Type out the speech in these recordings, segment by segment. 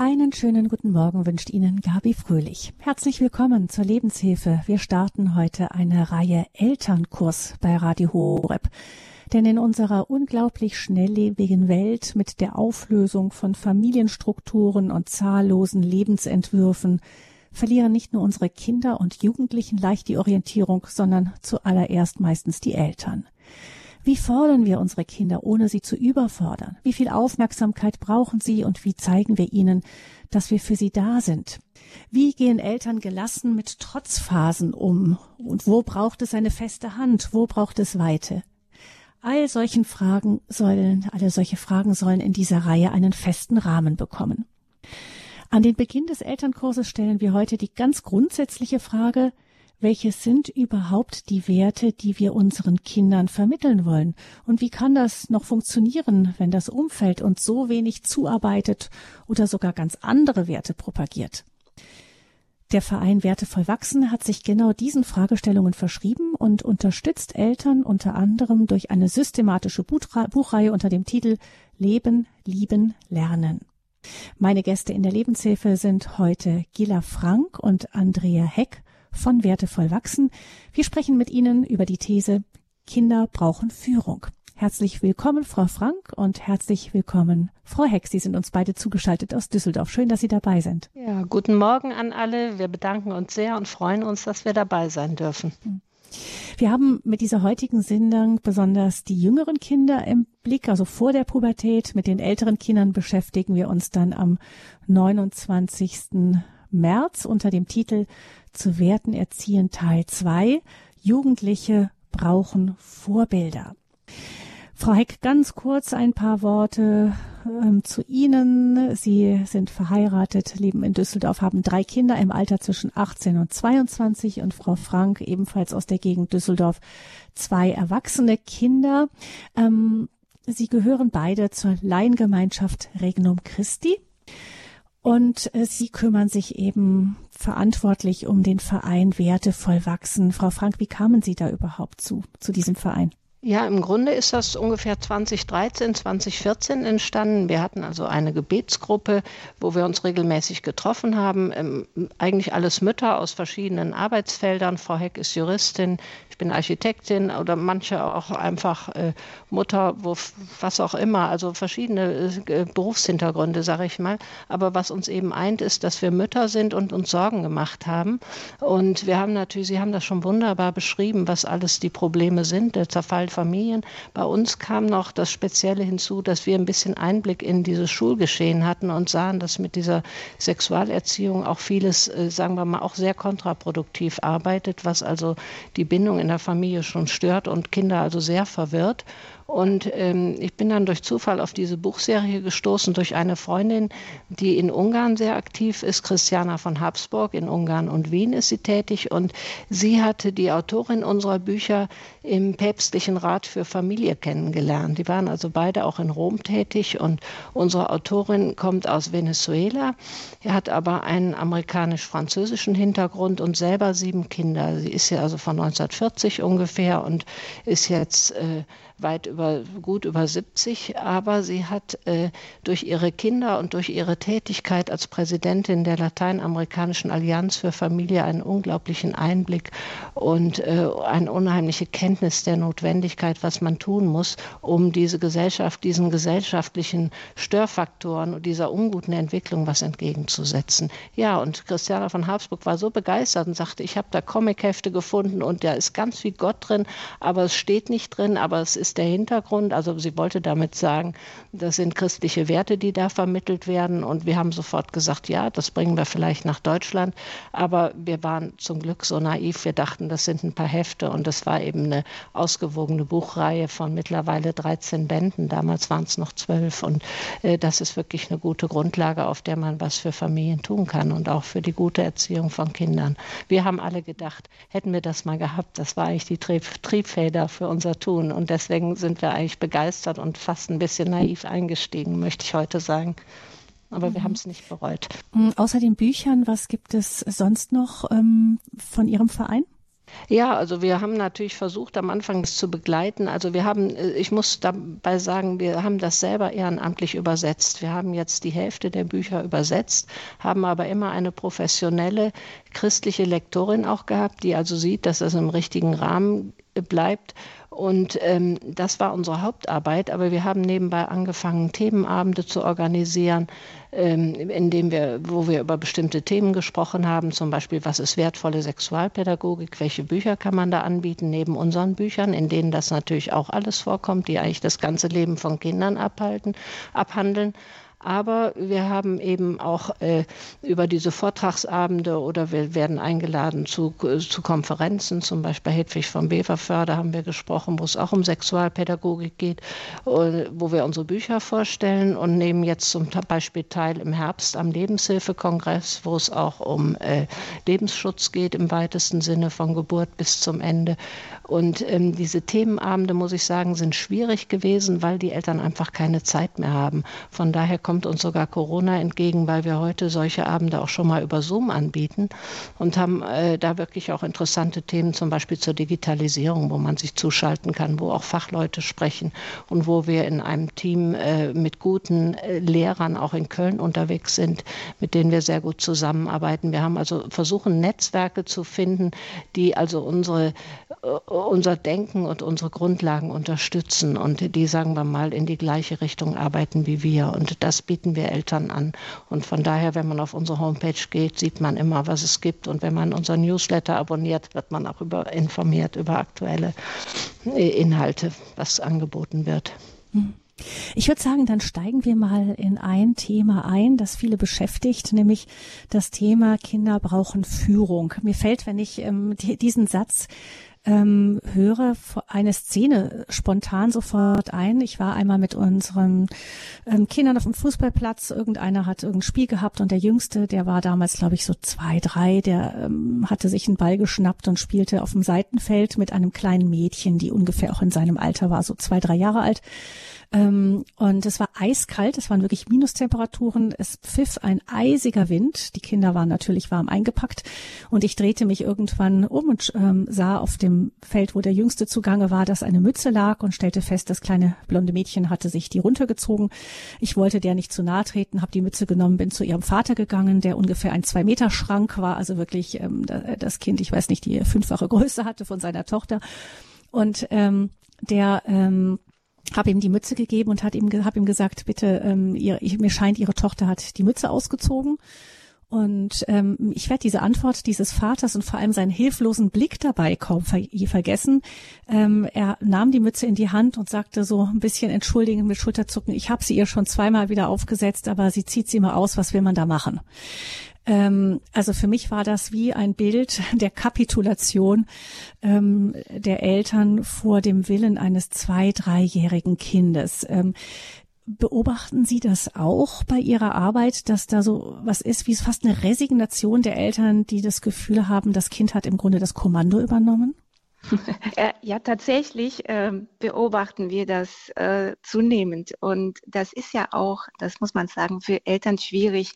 Einen schönen guten Morgen wünscht Ihnen Gabi Fröhlich. Herzlich willkommen zur Lebenshilfe. Wir starten heute eine Reihe Elternkurs bei Radio Horeb. Denn in unserer unglaublich schnelllebigen Welt mit der Auflösung von Familienstrukturen und zahllosen Lebensentwürfen verlieren nicht nur unsere Kinder und Jugendlichen leicht die Orientierung, sondern zuallererst meistens die Eltern. Wie fordern wir unsere Kinder, ohne sie zu überfordern? Wie viel Aufmerksamkeit brauchen sie und wie zeigen wir ihnen, dass wir für sie da sind? Wie gehen Eltern gelassen mit Trotzphasen um? Und wo braucht es eine feste Hand? Wo braucht es Weite? All solchen Fragen sollen, alle solche Fragen sollen in dieser Reihe einen festen Rahmen bekommen. An den Beginn des Elternkurses stellen wir heute die ganz grundsätzliche Frage, welches sind überhaupt die Werte, die wir unseren Kindern vermitteln wollen? Und wie kann das noch funktionieren, wenn das Umfeld uns so wenig zuarbeitet oder sogar ganz andere Werte propagiert? Der Verein Wertevoll Wachsen hat sich genau diesen Fragestellungen verschrieben und unterstützt Eltern unter anderem durch eine systematische Buchreihe unter dem Titel Leben, Lieben, Lernen. Meine Gäste in der Lebenshilfe sind heute Gila Frank und Andrea Heck von Wertevoll wachsen. Wir sprechen mit Ihnen über die These Kinder brauchen Führung. Herzlich willkommen, Frau Frank, und herzlich willkommen, Frau Heck. Sie sind uns beide zugeschaltet aus Düsseldorf. Schön, dass Sie dabei sind. Ja, guten Morgen an alle. Wir bedanken uns sehr und freuen uns, dass wir dabei sein dürfen. Wir haben mit dieser heutigen Sendung besonders die jüngeren Kinder im Blick, also vor der Pubertät. Mit den älteren Kindern beschäftigen wir uns dann am 29. März unter dem Titel zu Werten erziehen Teil 2. Jugendliche brauchen Vorbilder. Frau Heck, ganz kurz ein paar Worte ähm, zu Ihnen. Sie sind verheiratet, leben in Düsseldorf, haben drei Kinder im Alter zwischen 18 und 22 und Frau Frank, ebenfalls aus der Gegend Düsseldorf, zwei erwachsene Kinder. Ähm, Sie gehören beide zur Laiengemeinschaft Regnum Christi. Und äh, Sie kümmern sich eben verantwortlich um den Verein Wertevoll wachsen. Frau Frank, wie kamen Sie da überhaupt zu, zu diesem Verein? Ja, im Grunde ist das ungefähr 2013, 2014 entstanden. Wir hatten also eine Gebetsgruppe, wo wir uns regelmäßig getroffen haben. Ähm, eigentlich alles Mütter aus verschiedenen Arbeitsfeldern. Frau Heck ist Juristin, ich bin Architektin oder manche auch einfach äh, Mutter, wo, was auch immer. Also verschiedene äh, Berufshintergründe, sage ich mal. Aber was uns eben eint, ist, dass wir Mütter sind und uns Sorgen gemacht haben. Und wir haben natürlich, Sie haben das schon wunderbar beschrieben, was alles die Probleme sind, der Zerfall Familien. Bei uns kam noch das Spezielle hinzu, dass wir ein bisschen Einblick in dieses Schulgeschehen hatten und sahen, dass mit dieser Sexualerziehung auch vieles, äh, sagen wir mal, auch sehr kontraproduktiv arbeitet, was also die Bindung in der Familie schon stört und Kinder also sehr verwirrt. Und ähm, ich bin dann durch Zufall auf diese Buchserie gestoßen durch eine Freundin, die in Ungarn sehr aktiv ist, Christiana von Habsburg. In Ungarn und Wien ist sie tätig. Und sie hatte die Autorin unserer Bücher im päpstlichen Rat für Familie kennengelernt. Die waren also beide auch in Rom tätig. Und unsere Autorin kommt aus Venezuela. Er hat aber einen amerikanisch-französischen Hintergrund und selber sieben Kinder. Sie ist ja also von 1940 ungefähr und ist jetzt äh, weit über, gut über 70, aber sie hat äh, durch ihre Kinder und durch ihre Tätigkeit als Präsidentin der Lateinamerikanischen Allianz für Familie einen unglaublichen Einblick und äh, eine unheimliche Kenntnis der Notwendigkeit, was man tun muss, um diese Gesellschaft, diesen gesellschaftlichen Störfaktoren und dieser unguten Entwicklung was entgegenzusetzen. Ja, und Christiana von Habsburg war so begeistert und sagte, ich habe da Comichefte gefunden und da ist ganz viel Gott drin, aber es steht nicht drin, aber es ist ist der Hintergrund. Also sie wollte damit sagen, das sind christliche Werte, die da vermittelt werden. Und wir haben sofort gesagt, ja, das bringen wir vielleicht nach Deutschland. Aber wir waren zum Glück so naiv. Wir dachten, das sind ein paar Hefte. Und das war eben eine ausgewogene Buchreihe von mittlerweile 13 Bänden. Damals waren es noch zwölf. Und äh, das ist wirklich eine gute Grundlage, auf der man was für Familien tun kann und auch für die gute Erziehung von Kindern. Wir haben alle gedacht, hätten wir das mal gehabt, das war eigentlich die Trieb Triebfeder für unser Tun. Und deswegen deswegen sind wir eigentlich begeistert und fast ein bisschen naiv eingestiegen, möchte ich heute sagen. Aber mhm. wir haben es nicht bereut. Mhm, außer den Büchern, was gibt es sonst noch ähm, von Ihrem Verein? Ja, also wir haben natürlich versucht, am Anfang das zu begleiten. Also wir haben, äh, ich muss dabei sagen, wir haben das selber ehrenamtlich übersetzt. Wir haben jetzt die Hälfte der Bücher übersetzt, haben aber immer eine professionelle christliche Lektorin auch gehabt, die also sieht, dass das im richtigen Rahmen bleibt und ähm, das war unsere Hauptarbeit. Aber wir haben nebenbei angefangen, Themenabende zu organisieren, ähm, indem wir, wo wir über bestimmte Themen gesprochen haben, zum Beispiel, was ist wertvolle Sexualpädagogik, welche Bücher kann man da anbieten, neben unseren Büchern, in denen das natürlich auch alles vorkommt, die eigentlich das ganze Leben von Kindern abhalten, abhandeln. Aber wir haben eben auch äh, über diese Vortragsabende oder wir werden eingeladen zu, zu Konferenzen, zum Beispiel Hedwig von Beverförder haben wir gesprochen, wo es auch um Sexualpädagogik geht, äh, wo wir unsere Bücher vorstellen und nehmen jetzt zum Beispiel teil im Herbst am Lebenshilfekongress, wo es auch um äh, Lebensschutz geht im weitesten Sinne von Geburt bis zum Ende. Und ähm, diese Themenabende, muss ich sagen, sind schwierig gewesen, weil die Eltern einfach keine Zeit mehr haben. Von daher kommt uns sogar Corona entgegen, weil wir heute solche Abende auch schon mal über Zoom anbieten und haben äh, da wirklich auch interessante Themen, zum Beispiel zur Digitalisierung, wo man sich zuschalten kann, wo auch Fachleute sprechen und wo wir in einem Team äh, mit guten äh, Lehrern auch in Köln unterwegs sind, mit denen wir sehr gut zusammenarbeiten. Wir haben also versuchen, Netzwerke zu finden, die also unsere äh, unser Denken und unsere Grundlagen unterstützen und die, sagen wir mal, in die gleiche Richtung arbeiten wie wir. Und das bieten wir Eltern an. Und von daher, wenn man auf unsere Homepage geht, sieht man immer, was es gibt. Und wenn man unseren Newsletter abonniert, wird man auch über, informiert über aktuelle äh, Inhalte, was angeboten wird. Hm. Ich würde sagen, dann steigen wir mal in ein Thema ein, das viele beschäftigt, nämlich das Thema Kinder brauchen Führung. Mir fällt, wenn ich ähm, diesen Satz ähm, höre eine Szene spontan sofort ein. Ich war einmal mit unseren ähm, Kindern auf dem Fußballplatz. Irgendeiner hat irgendein Spiel gehabt und der Jüngste, der war damals, glaube ich, so zwei, drei, der ähm, hatte sich einen Ball geschnappt und spielte auf dem Seitenfeld mit einem kleinen Mädchen, die ungefähr auch in seinem Alter war, so zwei, drei Jahre alt. Ähm, und es war eiskalt, es waren wirklich Minustemperaturen, es pfiff ein eisiger Wind. Die Kinder waren natürlich warm eingepackt und ich drehte mich irgendwann um und ähm, sah auf dem Feld, wo der Jüngste zugange war, dass eine Mütze lag und stellte fest, das kleine blonde Mädchen hatte sich die runtergezogen. Ich wollte der nicht zu nahe treten, habe die Mütze genommen, bin zu ihrem Vater gegangen, der ungefähr ein zwei Meter Schrank war, also wirklich ähm, das Kind, ich weiß nicht, die fünffache Größe hatte von seiner Tochter. Und ähm, der ähm, habe ihm die Mütze gegeben und hat ihm, hab ihm gesagt, bitte, ähm, ihr, ich, mir scheint, ihre Tochter hat die Mütze ausgezogen. Und ähm, ich werde diese Antwort dieses Vaters und vor allem seinen hilflosen Blick dabei kaum ver vergessen. Ähm, er nahm die Mütze in die Hand und sagte so ein bisschen entschuldigend mit Schulterzucken, ich habe sie ihr schon zweimal wieder aufgesetzt, aber sie zieht sie mal aus, was will man da machen? Ähm, also für mich war das wie ein Bild der Kapitulation ähm, der Eltern vor dem Willen eines zwei-, dreijährigen Kindes. Ähm, beobachten Sie das auch bei Ihrer Arbeit, dass da so was ist, wie es fast eine Resignation der Eltern, die das Gefühl haben, das Kind hat im Grunde das Kommando übernommen? Ja, tatsächlich äh, beobachten wir das äh, zunehmend. Und das ist ja auch, das muss man sagen, für Eltern schwierig.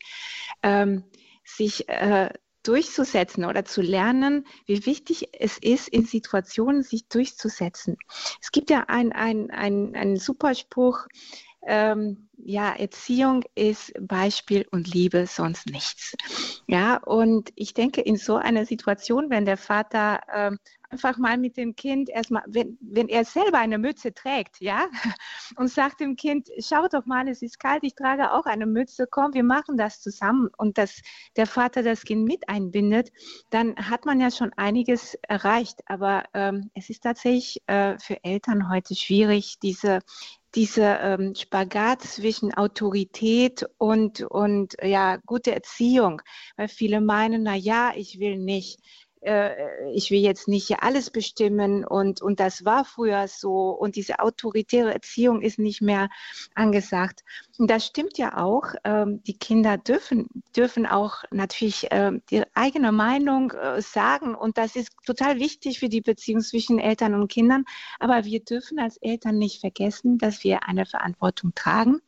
Ähm, sich äh, durchzusetzen oder zu lernen, wie wichtig es ist, in Situationen sich durchzusetzen. Es gibt ja einen ein, ein, ein Superspruch, ähm, ja, Erziehung ist Beispiel und Liebe, sonst nichts. Ja, und ich denke, in so einer Situation, wenn der Vater ähm, einfach mal mit dem Kind erstmal, wenn, wenn er selber eine Mütze trägt, ja, und sagt dem Kind, schau doch mal, es ist kalt, ich trage auch eine Mütze, komm, wir machen das zusammen und dass der Vater das Kind mit einbindet, dann hat man ja schon einiges erreicht. Aber ähm, es ist tatsächlich äh, für Eltern heute schwierig, diese dieser ähm, Spagat zwischen Autorität und, und ja, gute Erziehung, weil viele meinen, na ja, ich will nicht äh, ich will jetzt nicht alles bestimmen und, und das war früher so und diese autoritäre Erziehung ist nicht mehr angesagt. Das stimmt ja auch. Ähm, die Kinder dürfen, dürfen auch natürlich ähm, die eigene Meinung äh, sagen. Und das ist total wichtig für die Beziehung zwischen Eltern und Kindern. Aber wir dürfen als Eltern nicht vergessen, dass wir eine Verantwortung tragen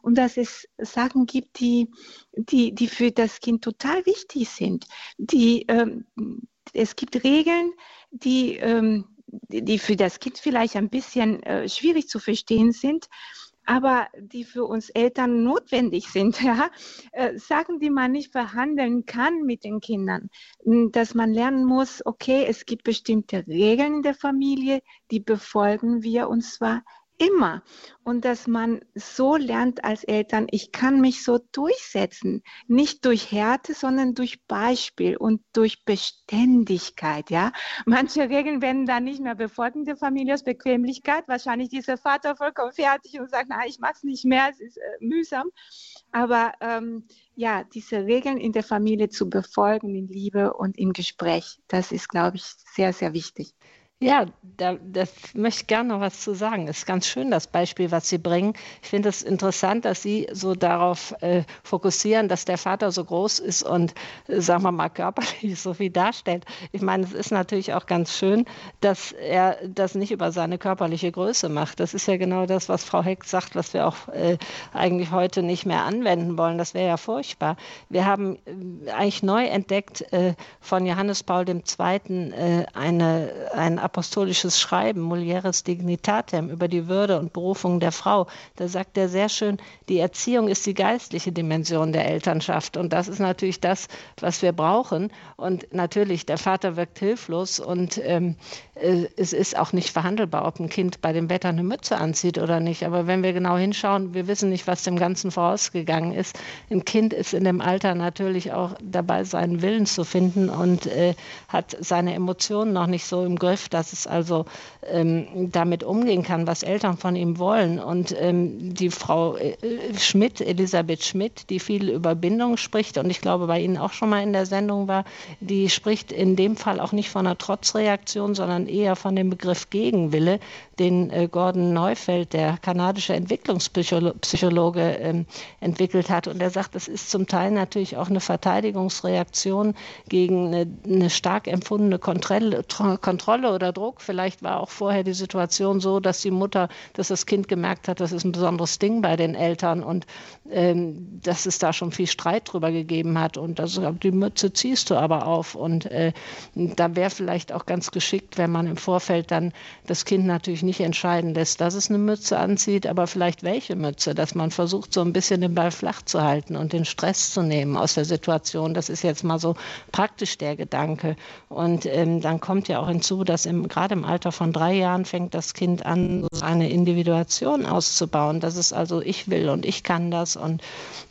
und dass es Sachen gibt, die, die, die für das Kind total wichtig sind. Die, ähm, es gibt Regeln, die, die für das Kind vielleicht ein bisschen äh, schwierig zu verstehen sind aber die für uns Eltern notwendig sind, ja? äh, Sachen, die man nicht verhandeln kann mit den Kindern, dass man lernen muss, okay, es gibt bestimmte Regeln in der Familie, die befolgen wir und zwar immer. Und dass man so lernt als Eltern, ich kann mich so durchsetzen. Nicht durch Härte, sondern durch Beispiel und durch Beständigkeit. Ja? Manche Regeln werden dann nicht mehr befolgt in der Familie aus Bequemlichkeit. Wahrscheinlich dieser Vater vollkommen fertig und sagt, na, ich mache es nicht mehr, es ist äh, mühsam. Aber ähm, ja, diese Regeln in der Familie zu befolgen in Liebe und im Gespräch, das ist, glaube ich, sehr, sehr wichtig. Ja, da, das möchte ich gerne noch was zu sagen. Es ist ganz schön, das Beispiel, was Sie bringen. Ich finde es interessant, dass Sie so darauf äh, fokussieren, dass der Vater so groß ist und, äh, sagen wir mal, körperlich so viel darstellt. Ich meine, es ist natürlich auch ganz schön, dass er das nicht über seine körperliche Größe macht. Das ist ja genau das, was Frau Heck sagt, was wir auch äh, eigentlich heute nicht mehr anwenden wollen. Das wäre ja furchtbar. Wir haben äh, eigentlich neu entdeckt äh, von Johannes Paul II. Äh, eine, ein apostolisches Schreiben, Mulieres Dignitatem, über die Würde und Berufung der Frau. Da sagt er sehr schön, die Erziehung ist die geistliche Dimension der Elternschaft. Und das ist natürlich das, was wir brauchen. Und natürlich, der Vater wirkt hilflos und ähm, äh, es ist auch nicht verhandelbar, ob ein Kind bei dem Wetter eine Mütze anzieht oder nicht. Aber wenn wir genau hinschauen, wir wissen nicht, was dem Ganzen vorausgegangen ist. Ein Kind ist in dem Alter natürlich auch dabei, seinen Willen zu finden und äh, hat seine Emotionen noch nicht so im Griff, dass es also ähm, damit umgehen kann, was Eltern von ihm wollen. Und ähm, die Frau äh, Schmidt, Elisabeth Schmidt, die viel über Bindung spricht und ich glaube bei Ihnen auch schon mal in der Sendung war, die spricht in dem Fall auch nicht von einer Trotzreaktion, sondern eher von dem Begriff Gegenwille, den äh, Gordon Neufeld, der kanadische Entwicklungspsychologe, ähm, entwickelt hat. Und er sagt, es ist zum Teil natürlich auch eine Verteidigungsreaktion gegen eine, eine stark empfundene Kontrolle, Kontrolle oder Druck. Vielleicht war auch vorher die Situation so, dass die Mutter, dass das Kind gemerkt hat, das ist ein besonderes Ding bei den Eltern und ähm, dass es da schon viel Streit drüber gegeben hat. Und das, die Mütze ziehst du aber auf. Und äh, da wäre vielleicht auch ganz geschickt, wenn man im Vorfeld dann das Kind natürlich nicht entscheiden lässt, dass es eine Mütze anzieht, aber vielleicht welche Mütze, dass man versucht, so ein bisschen den Ball flach zu halten und den Stress zu nehmen aus der Situation. Das ist jetzt mal so praktisch der Gedanke. Und ähm, dann kommt ja auch hinzu, dass im, gerade im Alter von drei Jahren fängt das Kind an, seine Individuation auszubauen. Das ist also, ich will und ich kann das. Und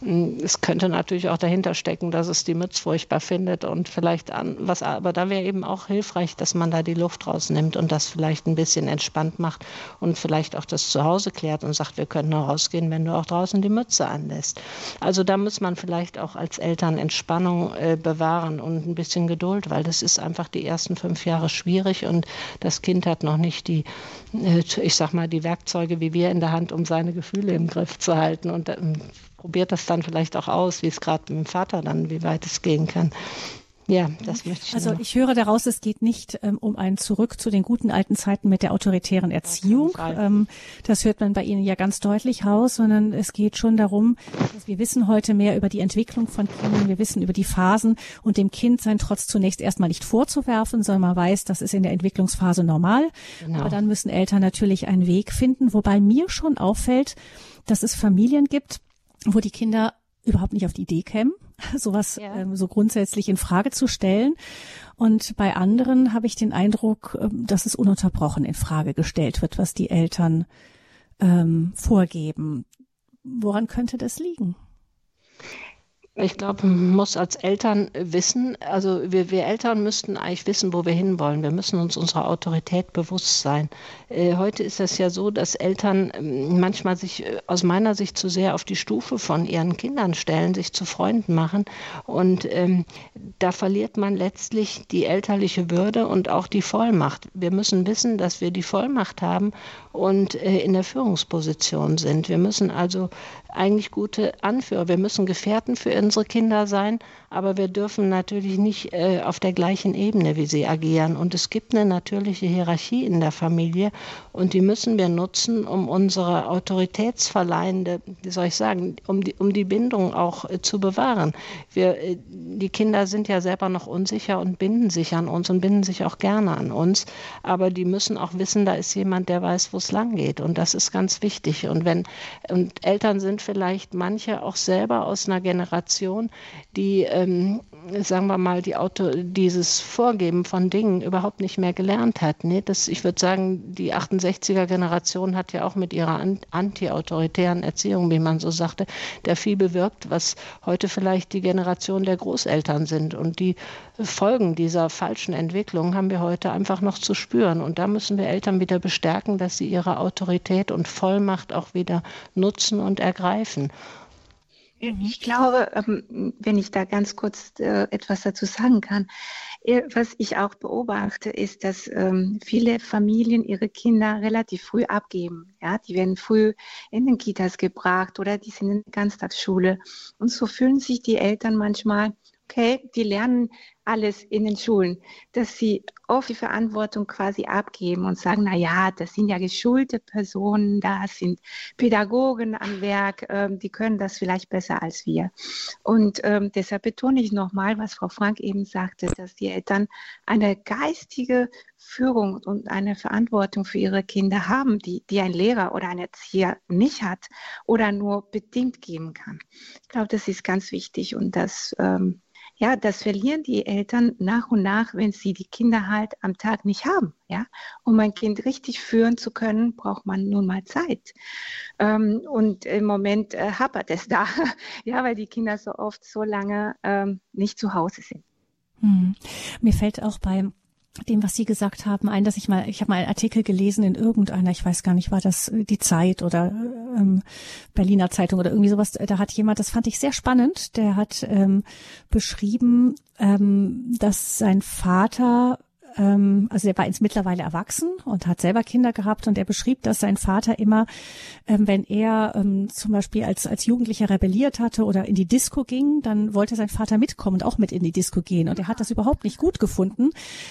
mh, mm, es könnte natürlich auch dahinter stecken, dass es die Mütze furchtbar findet und vielleicht an, was, aber da wäre eben auch hilfreich, dass man da die Luft rausnimmt und das vielleicht ein bisschen entspannt macht und vielleicht auch das zu Hause klärt und sagt, wir können nur rausgehen, wenn du auch draußen die Mütze anlässt. Also da muss man vielleicht auch als Eltern Entspannung äh, bewahren und ein bisschen Geduld, weil das ist einfach die ersten fünf Jahre schwierig und das Kind hat noch nicht die, äh, ich sag mal, die Werkzeuge wie wir in der Hand, um seine Gefühle im Griff zu halten und ähm, probiert das dann vielleicht auch aus, wie es gerade mit dem Vater dann, wie weit es gehen kann. Ja, das möchte ich. Also ich höre daraus, es geht nicht ähm, um ein Zurück zu den guten alten Zeiten mit der autoritären Erziehung. Ähm, das hört man bei Ihnen ja ganz deutlich raus, sondern es geht schon darum, dass wir wissen heute mehr über die Entwicklung von Kindern, wir wissen über die Phasen und dem Kind sein Trotz zunächst erstmal nicht vorzuwerfen, sondern man weiß, das ist in der Entwicklungsphase normal. Genau. Aber dann müssen Eltern natürlich einen Weg finden, wobei mir schon auffällt, dass es Familien gibt, wo die Kinder überhaupt nicht auf die Idee kämen, sowas ja. ähm, so grundsätzlich in Frage zu stellen. Und bei anderen habe ich den Eindruck, ähm, dass es ununterbrochen in Frage gestellt wird, was die Eltern ähm, vorgeben. Woran könnte das liegen? Ich glaube, man muss als Eltern wissen, also wir, wir, Eltern müssten eigentlich wissen, wo wir hinwollen. Wir müssen uns unserer Autorität bewusst sein. Äh, heute ist es ja so, dass Eltern ähm, manchmal sich äh, aus meiner Sicht zu sehr auf die Stufe von ihren Kindern stellen, sich zu Freunden machen. Und ähm, da verliert man letztlich die elterliche Würde und auch die Vollmacht. Wir müssen wissen, dass wir die Vollmacht haben und äh, in der Führungsposition sind. Wir müssen also eigentlich gute Anführer. Wir müssen Gefährten für unsere Kinder sein, aber wir dürfen natürlich nicht äh, auf der gleichen Ebene wie sie agieren. Und es gibt eine natürliche Hierarchie in der Familie und die müssen wir nutzen, um unsere autoritätsverleihende, wie soll ich sagen, um die, um die Bindung auch äh, zu bewahren. Wir, äh, die Kinder sind ja selber noch unsicher und binden sich an uns und binden sich auch gerne an uns, aber die müssen auch wissen, da ist jemand, der weiß, wo es lang geht. Und das ist ganz wichtig. Und wenn und Eltern sind vielleicht manche auch selber aus einer Generation, die, ähm, sagen wir mal, die Auto, dieses Vorgeben von Dingen überhaupt nicht mehr gelernt hat. Nee, das, ich würde sagen, die 68er Generation hat ja auch mit ihrer anti-autoritären Erziehung, wie man so sagte, der viel bewirkt, was heute vielleicht die Generation der Großeltern sind. Und die Folgen dieser falschen Entwicklung haben wir heute einfach noch zu spüren. Und da müssen wir Eltern wieder bestärken, dass sie ihre Autorität und Vollmacht auch wieder nutzen und ergreifen. Ich glaube, ähm, wenn ich da ganz kurz äh, etwas dazu sagen kann, äh, was ich auch beobachte, ist, dass ähm, viele Familien ihre Kinder relativ früh abgeben. Ja, die werden früh in den Kitas gebracht oder die sind in der Ganztagsschule. Und so fühlen sich die Eltern manchmal okay, die lernen alles in den Schulen, dass sie oft die Verantwortung quasi abgeben und sagen, na ja, das sind ja geschulte Personen, da sind Pädagogen am Werk, ähm, die können das vielleicht besser als wir. Und ähm, deshalb betone ich nochmal, was Frau Frank eben sagte, dass die Eltern eine geistige Führung und eine Verantwortung für ihre Kinder haben, die, die ein Lehrer oder ein Erzieher nicht hat oder nur bedingt geben kann. Ich glaube, das ist ganz wichtig und das ähm, ja, das verlieren die Eltern nach und nach, wenn sie die Kinder halt am Tag nicht haben. Ja, um ein Kind richtig führen zu können, braucht man nun mal Zeit. Ähm, und im Moment äh, hapert es da, ja, weil die Kinder so oft so lange ähm, nicht zu Hause sind. Hm. Mir fällt auch beim dem, was Sie gesagt haben, ein, dass ich mal, ich habe mal einen Artikel gelesen in irgendeiner, ich weiß gar nicht, war das äh, die Zeit oder ähm, Berliner Zeitung oder irgendwie sowas. Da hat jemand, das fand ich sehr spannend, der hat ähm, beschrieben, ähm, dass sein Vater ähm, also der war jetzt mittlerweile erwachsen und hat selber Kinder gehabt und er beschrieb, dass sein Vater immer, ähm, wenn er ähm, zum Beispiel als, als Jugendlicher rebelliert hatte oder in die Disco ging, dann wollte sein Vater mitkommen und auch mit in die Disco gehen und er hat das überhaupt nicht gut gefunden.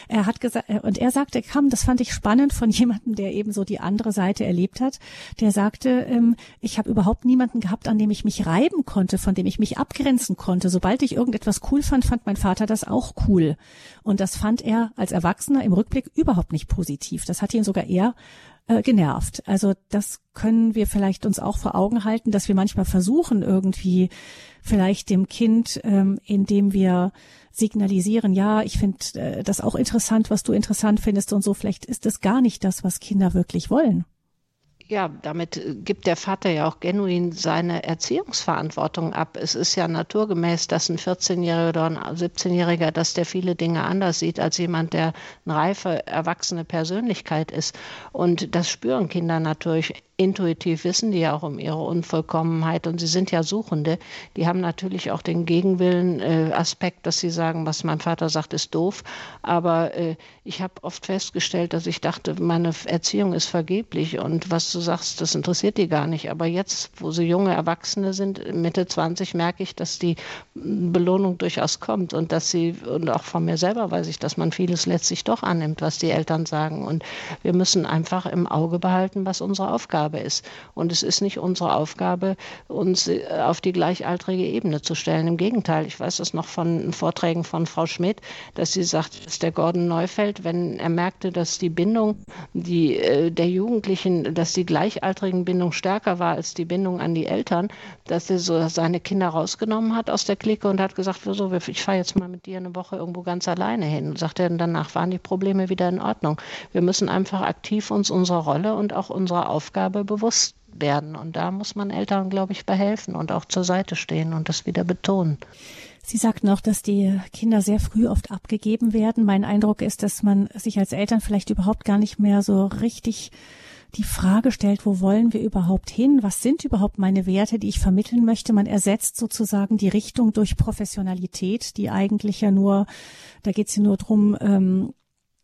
Er hat gesagt, äh, und er sagte, er kam, das fand ich spannend von jemandem, der eben so die andere Seite erlebt hat, der sagte, ähm, ich habe überhaupt niemanden gehabt, an dem ich mich reiben konnte, von dem ich mich abgrenzen konnte. Sobald ich irgendetwas cool fand, fand mein Vater das auch cool. Und das fand er als Erwachsener im Rückblick überhaupt nicht positiv. Das hat ihn sogar eher äh, genervt. Also das können wir vielleicht uns auch vor Augen halten, dass wir manchmal versuchen, irgendwie vielleicht dem Kind, ähm, indem wir signalisieren, ja, ich finde äh, das auch interessant, was du interessant findest und so, vielleicht ist es gar nicht das, was Kinder wirklich wollen. Ja, damit äh, gibt der Vater ja auch genuin seine Erziehungsverantwortung ab. Es ist ja naturgemäß, dass ein 14-Jähriger oder ein 17-Jähriger, dass der viele Dinge anders sieht als jemand, der eine reife, erwachsene Persönlichkeit ist. Und das spüren Kinder natürlich intuitiv wissen die ja auch um ihre Unvollkommenheit und sie sind ja Suchende. Die haben natürlich auch den Gegenwillen-Aspekt, äh, dass sie sagen, was mein Vater sagt, ist doof. Aber äh, ich habe oft festgestellt, dass ich dachte, meine Erziehung ist vergeblich und was du sagst, das interessiert die gar nicht. Aber jetzt, wo sie junge Erwachsene sind, Mitte 20, merke ich, dass die Belohnung durchaus kommt und dass sie, und auch von mir selber weiß ich, dass man vieles letztlich doch annimmt, was die Eltern sagen. Und wir müssen einfach im Auge behalten, was unsere Aufgabe Aufgabe ist. Und es ist nicht unsere Aufgabe, uns äh, auf die gleichaltrige Ebene zu stellen. Im Gegenteil, ich weiß das noch von Vorträgen von Frau Schmidt, dass sie sagt, dass der Gordon Neufeld, wenn er merkte, dass die Bindung die, äh, der Jugendlichen, dass die gleichaltrigen Bindung stärker war als die Bindung an die Eltern, dass er so seine Kinder rausgenommen hat aus der Clique und hat gesagt, so, ich fahre jetzt mal mit dir eine Woche irgendwo ganz alleine hin. Und sagt er, danach waren die Probleme wieder in Ordnung. Wir müssen einfach aktiv uns unserer Rolle und auch unserer Aufgabe bewusst werden. Und da muss man Eltern, glaube ich, behelfen und auch zur Seite stehen und das wieder betonen. Sie sagten auch, dass die Kinder sehr früh oft abgegeben werden. Mein Eindruck ist, dass man sich als Eltern vielleicht überhaupt gar nicht mehr so richtig die Frage stellt, wo wollen wir überhaupt hin? Was sind überhaupt meine Werte, die ich vermitteln möchte? Man ersetzt sozusagen die Richtung durch Professionalität, die eigentlich ja nur, da geht es ja nur drum, ähm,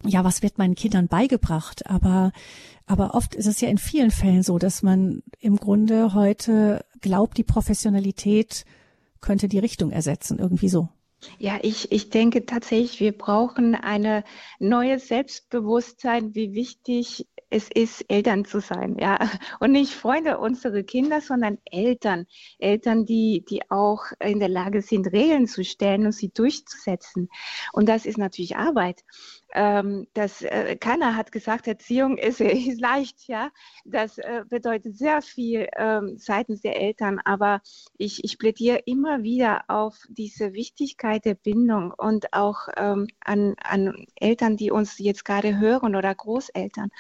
ja, was wird meinen Kindern beigebracht? Aber, aber oft ist es ja in vielen Fällen so, dass man im Grunde heute glaubt, die Professionalität könnte die Richtung ersetzen, irgendwie so. Ja, ich, ich denke tatsächlich, wir brauchen eine neue Selbstbewusstsein, wie wichtig es ist, Eltern zu sein, ja. Und nicht Freunde unserer Kinder, sondern Eltern. Eltern, die, die auch in der Lage sind, Regeln zu stellen und sie durchzusetzen. Und das ist natürlich Arbeit ähm, dass äh, keiner hat gesagt, Erziehung ist, ist leicht, ja. Das äh, bedeutet sehr viel ähm, seitens der Eltern, aber ich, ich plädiere immer wieder auf diese Wichtigkeit der Bindung und auch ähm, an, an Eltern, die uns jetzt gerade hören oder Großeltern.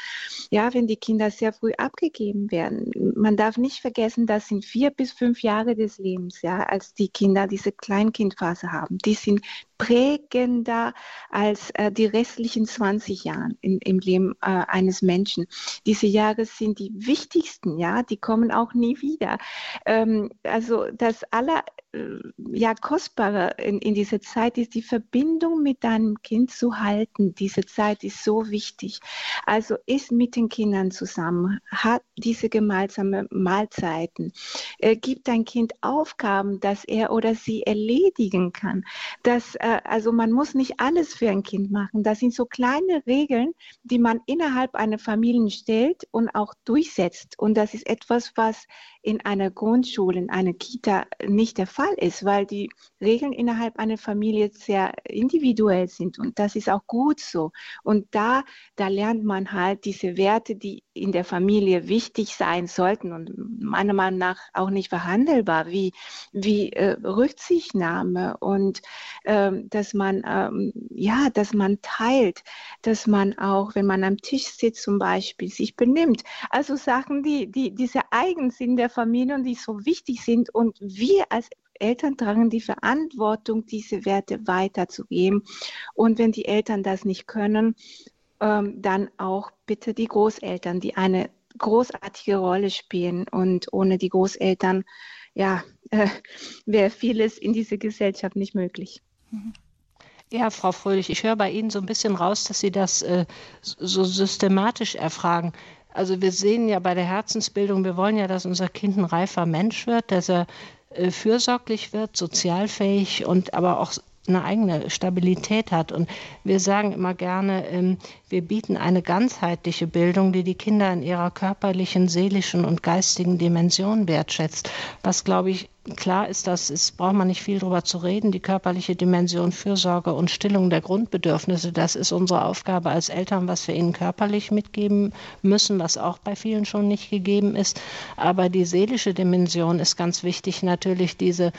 Ja, wenn die Kinder sehr früh abgegeben werden. Man darf nicht vergessen, das sind vier bis fünf Jahre des Lebens, ja, als die Kinder diese Kleinkindphase haben. Die sind prägender als äh, die restlichen 20 Jahre in, im Leben äh, eines Menschen. Diese Jahre sind die wichtigsten, ja, die kommen auch nie wieder. Ähm, also das aller äh, ja, kostbare in, in dieser Zeit ist die Verbindung mit deinem Kind zu halten. Diese Zeit ist so wichtig. Also ist mit den Kindern zusammen, hat diese gemeinsame Mahlzeiten, äh, gibt dein Kind Aufgaben, dass er oder sie erledigen kann. Das, äh, also man muss nicht alles für ein Kind machen. Das sind so kleine Regeln, die man innerhalb einer Familie stellt und auch durchsetzt. Und das ist etwas, was in einer Grundschule, in einer Kita nicht der Fall ist, weil die Regeln innerhalb einer Familie sehr individuell sind und das ist auch gut so. Und da, da lernt man halt diese Werte, die in der Familie wichtig sein sollten und meiner Meinung nach auch nicht verhandelbar, wie, wie äh, Rücksichtnahme und ähm, dass man ähm, ja, dass man teilt, dass man auch, wenn man am Tisch sitzt zum Beispiel, sich benimmt. Also Sachen, die, die diese eigen sind der Familien, die so wichtig sind. Und wir als Eltern tragen die Verantwortung, diese Werte weiterzugeben. Und wenn die Eltern das nicht können, ähm, dann auch bitte die Großeltern, die eine großartige Rolle spielen. Und ohne die Großeltern, ja, äh, wäre vieles in dieser Gesellschaft nicht möglich. Ja, Frau Fröhlich, ich höre bei Ihnen so ein bisschen raus, dass Sie das äh, so systematisch erfragen. Also wir sehen ja bei der Herzensbildung, wir wollen ja, dass unser Kind ein reifer Mensch wird, dass er äh, fürsorglich wird, sozialfähig und aber auch eine eigene Stabilität hat. Und wir sagen immer gerne, ähm, wir bieten eine ganzheitliche Bildung, die die Kinder in ihrer körperlichen, seelischen und geistigen Dimension wertschätzt. Was, glaube ich, klar ist, das ist, braucht man nicht viel darüber zu reden. Die körperliche Dimension Fürsorge und Stillung der Grundbedürfnisse, das ist unsere Aufgabe als Eltern, was wir ihnen körperlich mitgeben müssen, was auch bei vielen schon nicht gegeben ist. Aber die seelische Dimension ist ganz wichtig, natürlich diese,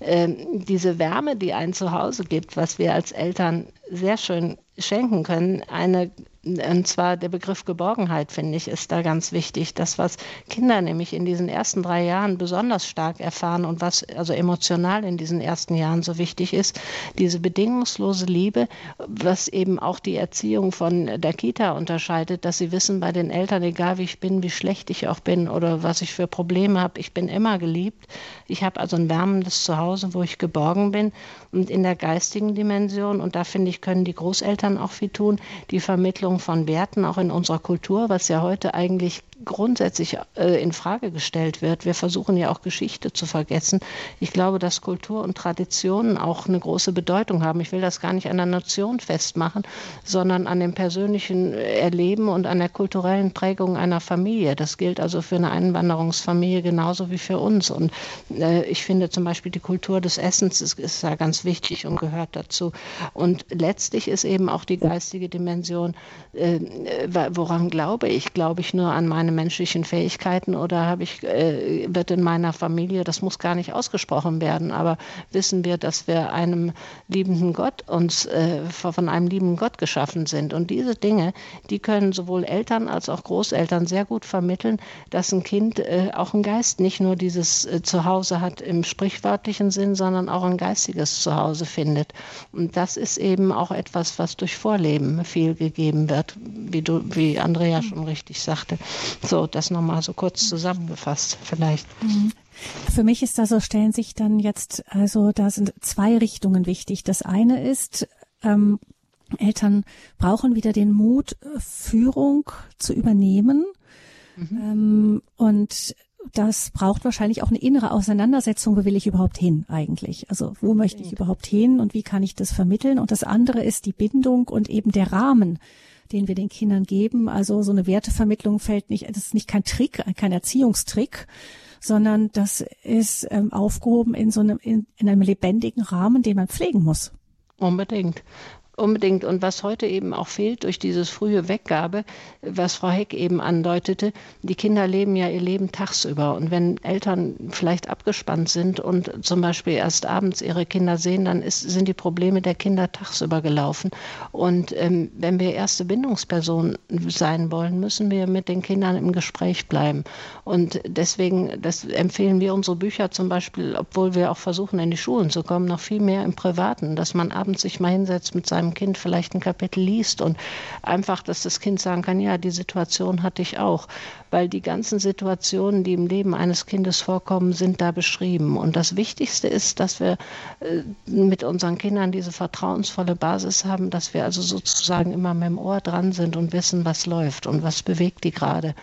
äh, diese Wärme, die ein Zuhause gibt, was wir als Eltern sehr schön schenken können. Eine und zwar der Begriff Geborgenheit, finde ich, ist da ganz wichtig. Das, was Kinder nämlich in diesen ersten drei Jahren besonders stark erfahren und was also emotional in diesen ersten Jahren so wichtig ist, diese bedingungslose Liebe, was eben auch die Erziehung von der Kita unterscheidet, dass sie wissen bei den Eltern, egal wie ich bin, wie schlecht ich auch bin oder was ich für Probleme habe, ich bin immer geliebt. Ich habe also ein wärmendes Zuhause, wo ich geborgen bin. Und in der geistigen Dimension, und da finde ich, können die Großeltern auch viel tun, die Vermittlung Veränderung von Werten auch in unserer Kultur, was ja heute eigentlich grundsätzlich äh, in Frage gestellt wird. Wir versuchen ja auch Geschichte zu vergessen. Ich glaube, dass Kultur und Traditionen auch eine große Bedeutung haben. Ich will das gar nicht an der Nation festmachen, sondern an dem persönlichen Erleben und an der kulturellen Prägung einer Familie. Das gilt also für eine Einwanderungsfamilie genauso wie für uns. Und äh, ich finde zum Beispiel die Kultur des Essens ist, ist ja ganz wichtig und gehört dazu. Und letztlich ist eben auch die geistige Dimension, äh, woran glaube ich? Glaube ich nur an meine menschlichen Fähigkeiten oder habe ich, äh, wird in meiner Familie, das muss gar nicht ausgesprochen werden, aber wissen wir, dass wir einem liebenden Gott uns äh, von einem lieben Gott geschaffen sind. Und diese Dinge, die können sowohl Eltern als auch Großeltern sehr gut vermitteln, dass ein Kind äh, auch ein Geist nicht nur dieses äh, Zuhause hat im sprichwörtlichen Sinn, sondern auch ein geistiges Zuhause findet. Und das ist eben auch etwas, was durch Vorleben viel gegeben wird, wie du, wie Andrea schon richtig sagte. So, das nochmal so kurz zusammengefasst vielleicht. Mhm. Für mich ist da so, stellen sich dann jetzt, also da sind zwei Richtungen wichtig. Das eine ist, ähm, Eltern brauchen wieder den Mut, Führung zu übernehmen. Mhm. Ähm, und das braucht wahrscheinlich auch eine innere Auseinandersetzung, wo will ich überhaupt hin eigentlich? Also wo möchte ich überhaupt hin und wie kann ich das vermitteln? Und das andere ist die Bindung und eben der Rahmen, den wir den Kindern geben. Also so eine Wertevermittlung fällt nicht, das ist nicht kein Trick, kein Erziehungstrick, sondern das ist ähm, aufgehoben in so einem, in, in einem lebendigen Rahmen, den man pflegen muss. Unbedingt. Unbedingt. Und was heute eben auch fehlt durch dieses frühe Weggabe, was Frau Heck eben andeutete, die Kinder leben ja ihr Leben tagsüber. Und wenn Eltern vielleicht abgespannt sind und zum Beispiel erst abends ihre Kinder sehen, dann ist, sind die Probleme der Kinder tagsüber gelaufen. Und ähm, wenn wir erste Bindungsperson sein wollen, müssen wir mit den Kindern im Gespräch bleiben. Und deswegen das empfehlen wir unsere Bücher zum Beispiel, obwohl wir auch versuchen, in die Schulen zu kommen, noch viel mehr im Privaten, dass man abends sich mal hinsetzt mit seinem seinem Kind vielleicht ein Kapitel liest und einfach, dass das Kind sagen kann, ja, die Situation hatte ich auch, weil die ganzen Situationen, die im Leben eines Kindes vorkommen, sind da beschrieben. Und das Wichtigste ist, dass wir äh, mit unseren Kindern diese vertrauensvolle Basis haben, dass wir also sozusagen immer mit dem Ohr dran sind und wissen, was läuft und was bewegt die gerade.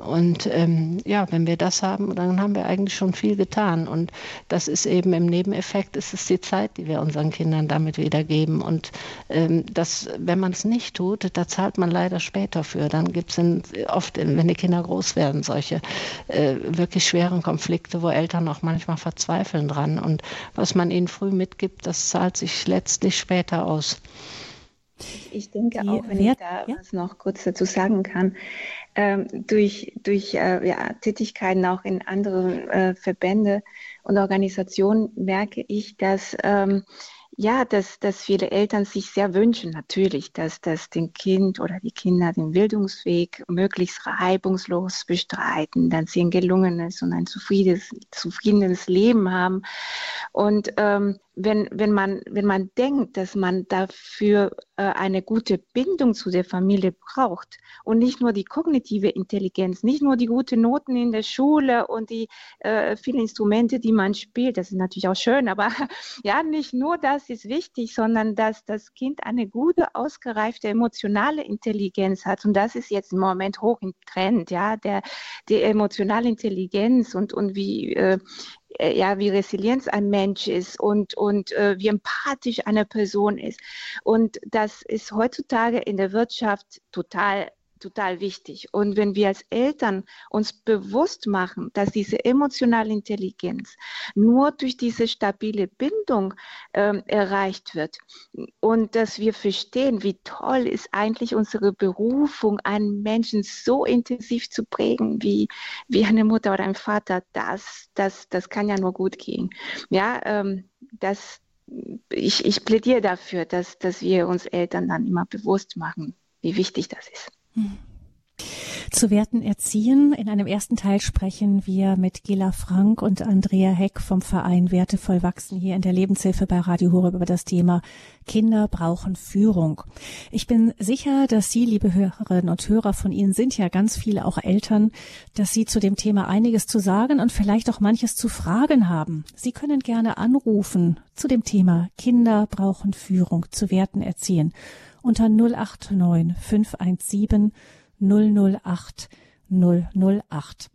Und ähm, ja, wenn wir das haben, dann haben wir eigentlich schon viel getan. Und das ist eben im Nebeneffekt, ist es die Zeit, die wir unseren Kindern damit wiedergeben. Und ähm, das, wenn man es nicht tut, da zahlt man leider später für. Dann gibt es oft, wenn die Kinder groß werden, solche äh, wirklich schweren Konflikte, wo Eltern auch manchmal verzweifeln dran. Und was man ihnen früh mitgibt, das zahlt sich letztlich später aus. Ich denke auch, wenn ich da ja? was noch kurz dazu sagen kann, ähm, durch, durch äh, ja, Tätigkeiten auch in anderen äh, Verbände und Organisationen merke ich, dass ähm, ja, dass, dass viele Eltern sich sehr wünschen, natürlich, dass, dass den Kind oder die Kinder den Bildungsweg möglichst reibungslos bestreiten, dass sie ein gelungenes und ein zufriedenes, zufriedenes Leben haben. Und ähm, wenn, wenn, man, wenn man denkt, dass man dafür äh, eine gute Bindung zu der Familie braucht und nicht nur die kognitive Intelligenz, nicht nur die guten Noten in der Schule und die äh, vielen Instrumente, die man spielt, das ist natürlich auch schön, aber ja, nicht nur das ist wichtig, sondern dass das Kind eine gute, ausgereifte emotionale Intelligenz hat und das ist jetzt im Moment hoch im Trend, ja, der, die emotionale Intelligenz und, und wie, äh, ja, wie resilient ein Mensch ist und, und äh, wie empathisch eine Person ist. Und das ist heutzutage in der Wirtschaft total total wichtig. Und wenn wir als Eltern uns bewusst machen, dass diese emotionale Intelligenz nur durch diese stabile Bindung ähm, erreicht wird und dass wir verstehen, wie toll ist eigentlich unsere Berufung, einen Menschen so intensiv zu prägen, wie, wie eine Mutter oder ein Vater, das, das, das kann ja nur gut gehen. Ja, ähm, das, ich, ich plädiere dafür, dass, dass wir uns Eltern dann immer bewusst machen, wie wichtig das ist. Zu Werten erziehen. In einem ersten Teil sprechen wir mit Gela Frank und Andrea Heck vom Verein Wertevoll wachsen hier in der Lebenshilfe bei Radio Horeb über das Thema Kinder brauchen Führung. Ich bin sicher, dass Sie, liebe Hörerinnen und Hörer, von Ihnen sind ja ganz viele auch Eltern, dass Sie zu dem Thema einiges zu sagen und vielleicht auch manches zu fragen haben. Sie können gerne anrufen zu dem Thema Kinder brauchen Führung zu Werten erziehen unter 089 517 008 008.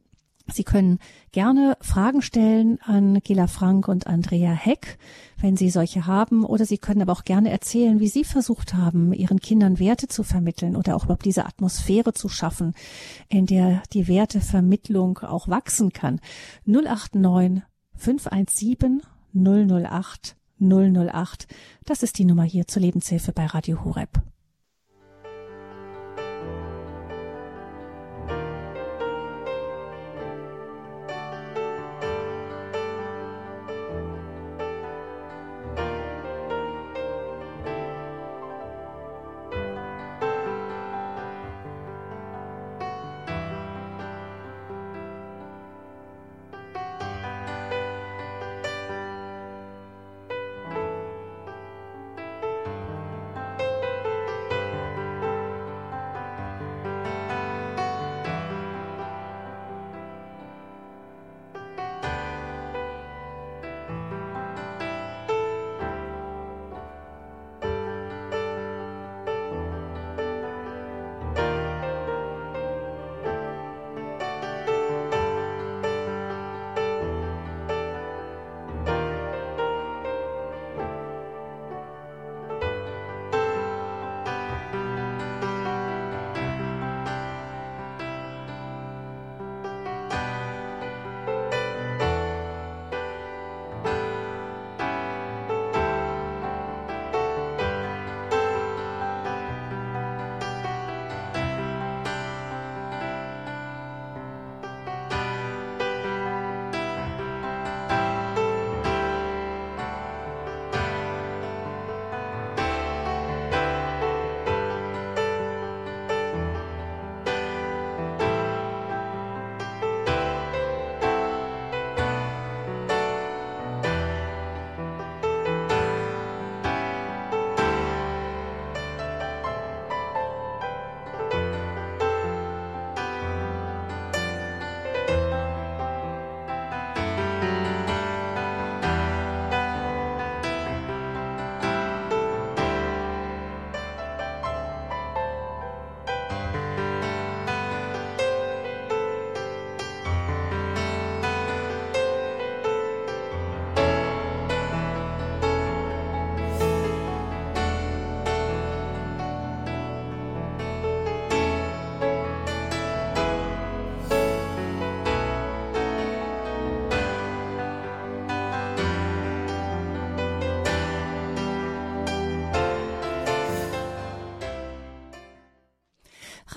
Sie können gerne Fragen stellen an Gila Frank und Andrea Heck, wenn Sie solche haben, oder Sie können aber auch gerne erzählen, wie Sie versucht haben, Ihren Kindern Werte zu vermitteln oder auch überhaupt diese Atmosphäre zu schaffen, in der die Wertevermittlung auch wachsen kann. 089 517 008 008. Das ist die Nummer hier zur Lebenshilfe bei Radio Horeb.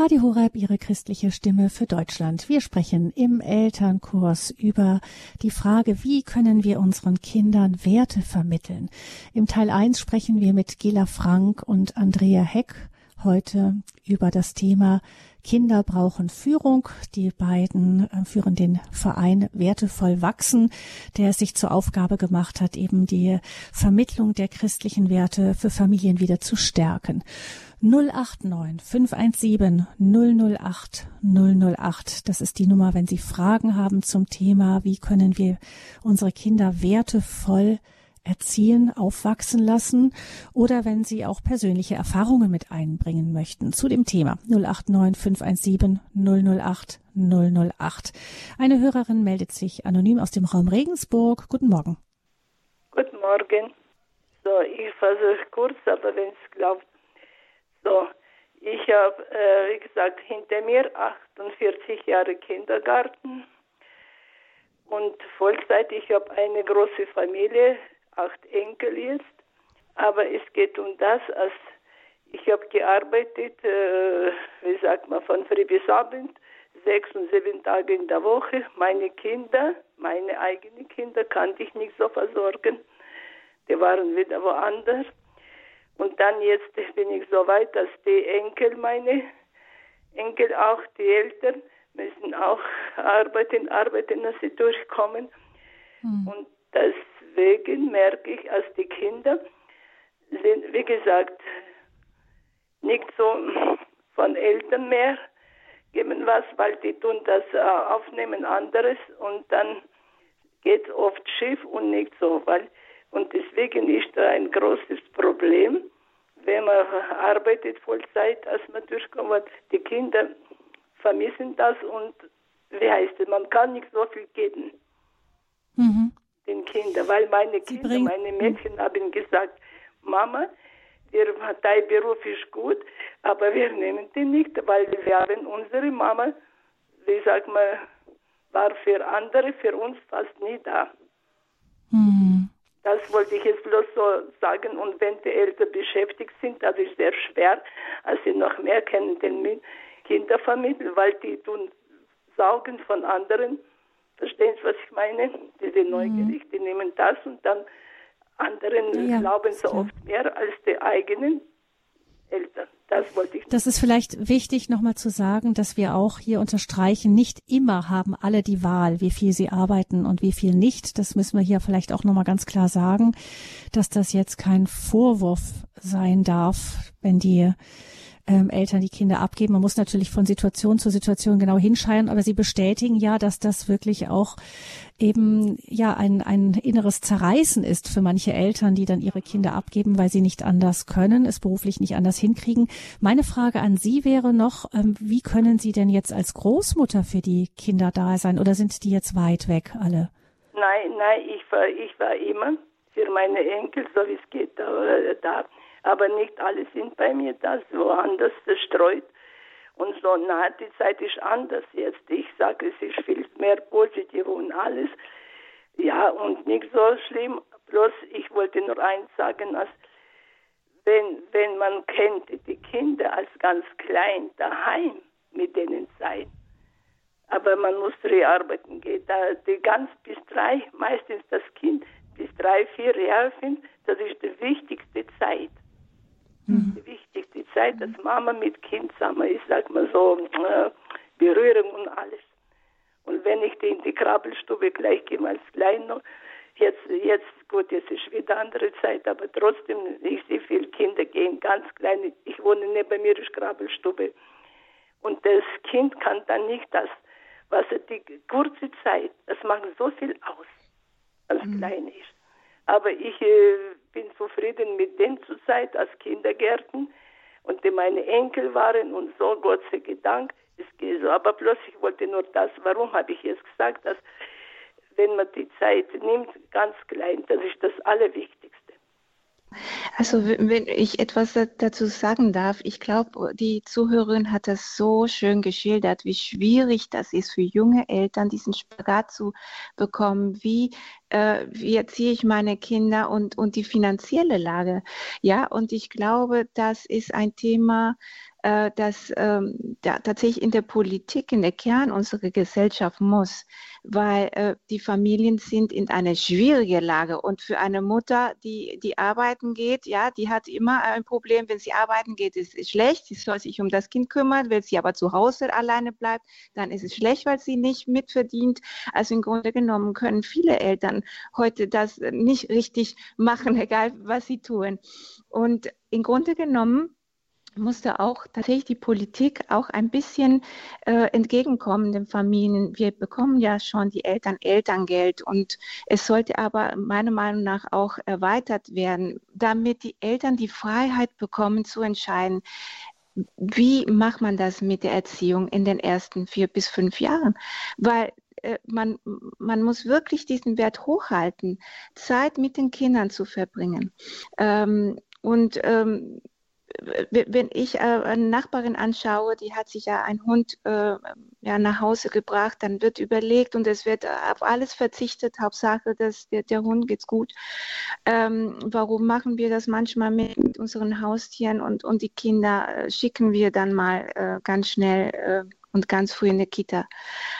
Radio Horeb, Ihre christliche Stimme für Deutschland. Wir sprechen im Elternkurs über die Frage, wie können wir unseren Kindern Werte vermitteln. Im Teil 1 sprechen wir mit Gela Frank und Andrea Heck heute über das Thema Kinder brauchen Führung. Die beiden äh, führen den Verein Wertevoll wachsen, der es sich zur Aufgabe gemacht hat, eben die Vermittlung der christlichen Werte für Familien wieder zu stärken. 089 517 008 008. Das ist die Nummer, wenn Sie Fragen haben zum Thema, wie können wir unsere Kinder wertevoll erziehen, aufwachsen lassen oder wenn Sie auch persönliche Erfahrungen mit einbringen möchten zu dem Thema 089 517 008 008. Eine Hörerin meldet sich anonym aus dem Raum Regensburg. Guten Morgen. Guten Morgen. So, ich versuche kurz, aber wenn es glaubt, so, ich habe, äh, wie gesagt, hinter mir 48 Jahre Kindergarten und Vollzeit. Ich habe eine große Familie, acht Enkel jetzt. Aber es geht um das, als ich habe gearbeitet, äh, wie sagt man, von früh bis abend, sechs und sieben Tage in der Woche. Meine Kinder, meine eigenen Kinder, kannte ich nicht so versorgen. Die waren wieder woanders. Und dann jetzt bin ich so weit, dass die Enkel, meine Enkel auch, die Eltern, müssen auch arbeiten, arbeiten, dass sie durchkommen. Mhm. Und deswegen merke ich, als die Kinder sind, wie gesagt, nicht so von Eltern mehr geben was, weil die tun das äh, aufnehmen anderes und dann geht oft schief und nicht so, weil und deswegen ist da ein großes Problem, wenn man arbeitet Vollzeit, als man durchkommt. Die Kinder vermissen das und wie heißt es, man kann nicht so viel geben mhm. Den Kindern, weil meine Kinder, meine Mädchen haben gesagt, Mama, der, dein Beruf ist gut, aber wir nehmen den nicht, weil wir haben unsere Mama, wie sagt man, war für andere, für uns fast nie da. Mhm. Das wollte ich jetzt bloß so sagen. Und wenn die Eltern beschäftigt sind, das ist sehr schwer. als sie noch mehr kennen den Kinder vermitteln, weil die tun saugen von anderen. Verstehen Sie, was ich meine? Die sind mhm. neugierig, die nehmen das und dann anderen ja, glauben so oft mehr als die eigenen Eltern. Das wollte ich. Das ist vielleicht wichtig, nochmal zu sagen, dass wir auch hier unterstreichen, nicht immer haben alle die Wahl, wie viel sie arbeiten und wie viel nicht. Das müssen wir hier vielleicht auch nochmal ganz klar sagen, dass das jetzt kein Vorwurf sein darf, wenn die ähm, Eltern die Kinder abgeben. Man muss natürlich von Situation zu Situation genau hinschauen, aber sie bestätigen ja, dass das wirklich auch eben ja ein, ein inneres Zerreißen ist für manche Eltern, die dann ihre Kinder abgeben, weil sie nicht anders können, es beruflich nicht anders hinkriegen. Meine Frage an Sie wäre noch, ähm, wie können Sie denn jetzt als Großmutter für die Kinder da sein oder sind die jetzt weit weg alle? Nein, nein, ich war, ich war immer für meine Enkel, so wie es geht, da, da aber nicht alle sind bei mir da, woanders zerstreut. Und so, na, die Zeit ist anders jetzt. Ich sage, es ist viel mehr positiv und alles. Ja, und nicht so schlimm. Bloß, ich wollte nur eins sagen, als wenn, wenn man kennt, die Kinder als ganz klein daheim mit denen sein. Aber man muss arbeiten gehen. Da die ganz bis drei, meistens das Kind bis drei, vier Jahre sind, das ist die wichtigste Zeit. Mhm. Die wichtigste Zeit, dass Mama mit Kind zusammen ist, sag mal so, äh, Berührung und alles. Und wenn ich die in die Krabbelstube gleich gehe als Kleiner, jetzt, jetzt, gut, jetzt ist wieder andere Zeit, aber trotzdem, ich sehe viele Kinder gehen ganz klein. Ich wohne neben mir ist Krabbelstube. Und das Kind kann dann nicht das, was die kurze Zeit, das macht so viel aus, als mhm. klein ist. Aber ich äh, bin zufrieden mit den zurzeit als Kindergärten und die meine Enkel waren und so, Gott sei Dank, es geht so. Aber bloß ich wollte nur das, warum habe ich jetzt gesagt, dass wenn man die Zeit nimmt, ganz klein, das ist das Allerwichtigste. Also wenn ich etwas dazu sagen darf, ich glaube, die Zuhörerin hat das so schön geschildert, wie schwierig das ist für junge Eltern, diesen Spagat zu bekommen, wie äh, wie erziehe ich meine Kinder und, und die finanzielle Lage. Ja, und ich glaube, das ist ein Thema, äh, das ähm, da, tatsächlich in der Politik, in der Kern unserer Gesellschaft muss, weil äh, die Familien sind in einer schwierigen Lage und für eine Mutter, die, die arbeiten geht, ja, die hat immer ein Problem, wenn sie arbeiten geht, ist es schlecht, sie soll sich um das Kind kümmern, wenn sie aber zu Hause alleine bleibt, dann ist es schlecht, weil sie nicht mitverdient. Also im Grunde genommen können viele Eltern heute das nicht richtig machen, egal was sie tun. Und im Grunde genommen musste auch tatsächlich die Politik auch ein bisschen äh, entgegenkommen den Familien. Wir bekommen ja schon die Eltern Elterngeld und es sollte aber meiner Meinung nach auch erweitert werden, damit die Eltern die Freiheit bekommen zu entscheiden, wie macht man das mit der Erziehung in den ersten vier bis fünf Jahren? Weil äh, man, man muss wirklich diesen Wert hochhalten, Zeit mit den Kindern zu verbringen. Ähm, und ähm, wenn ich äh, eine Nachbarin anschaue, die hat sich ja einen Hund äh, ja, nach Hause gebracht, dann wird überlegt und es wird auf alles verzichtet. Hauptsache, dass der, der Hund geht's gut. Ähm, warum machen wir das manchmal mit unseren Haustieren und, und die Kinder äh, schicken wir dann mal äh, ganz schnell äh, und ganz früh in der Kita.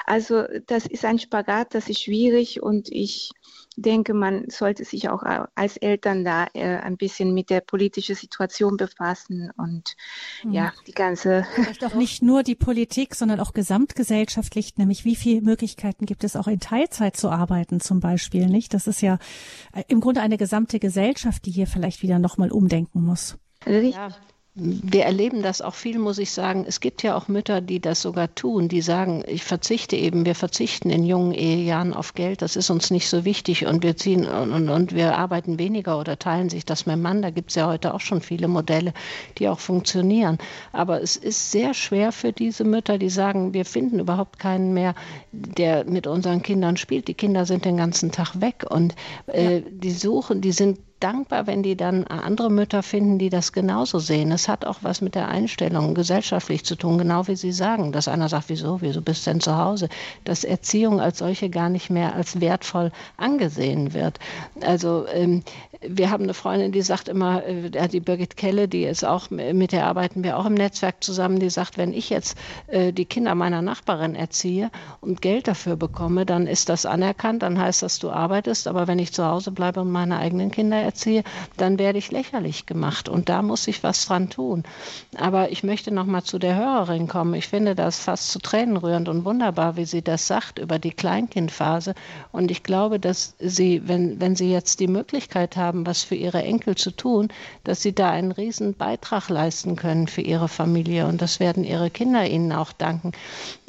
Also das ist ein Spagat, das ist schwierig und ich denke, man sollte sich auch als Eltern da äh, ein bisschen mit der politischen Situation befassen und mhm. ja, die ganze. Vielleicht auch nicht nur die Politik, sondern auch gesamtgesellschaftlich, nämlich wie viele Möglichkeiten gibt es auch in Teilzeit zu arbeiten zum Beispiel, nicht? Das ist ja äh, im Grunde eine gesamte Gesellschaft, die hier vielleicht wieder nochmal umdenken muss. Richtig. Ja, wir erleben das auch viel, muss ich sagen. Es gibt ja auch Mütter, die das sogar tun, die sagen, ich verzichte eben, wir verzichten in jungen Ehejahren auf Geld, das ist uns nicht so wichtig und wir ziehen und, und, und wir arbeiten weniger oder teilen sich das mit dem Mann. Da gibt es ja heute auch schon viele Modelle, die auch funktionieren. Aber es ist sehr schwer für diese Mütter, die sagen, wir finden überhaupt keinen mehr, der mit unseren Kindern spielt. Die Kinder sind den ganzen Tag weg und äh, ja. die suchen, die sind dankbar, wenn die dann andere Mütter finden, die das genauso sehen. Es hat auch was mit der Einstellung gesellschaftlich zu tun, genau wie Sie sagen, dass einer sagt, wieso, wieso bist du denn zu Hause? Dass Erziehung als solche gar nicht mehr als wertvoll angesehen wird. Also ähm, wir haben eine Freundin, die sagt immer, äh, die Birgit Kelle, die ist auch, mit der arbeiten wir auch im Netzwerk zusammen, die sagt, wenn ich jetzt äh, die Kinder meiner Nachbarin erziehe und Geld dafür bekomme, dann ist das anerkannt, dann heißt das, du arbeitest, aber wenn ich zu Hause bleibe und meine eigenen Kinder erziehe, dann werde ich lächerlich gemacht und da muss ich was dran tun. Aber ich möchte noch mal zu der Hörerin kommen. Ich finde das fast zu Tränen rührend und wunderbar, wie sie das sagt über die Kleinkindphase und ich glaube, dass sie, wenn, wenn sie jetzt die Möglichkeit haben, was für ihre Enkel zu tun, dass sie da einen riesen Beitrag leisten können für ihre Familie. Und das werden ihre Kinder ihnen auch danken.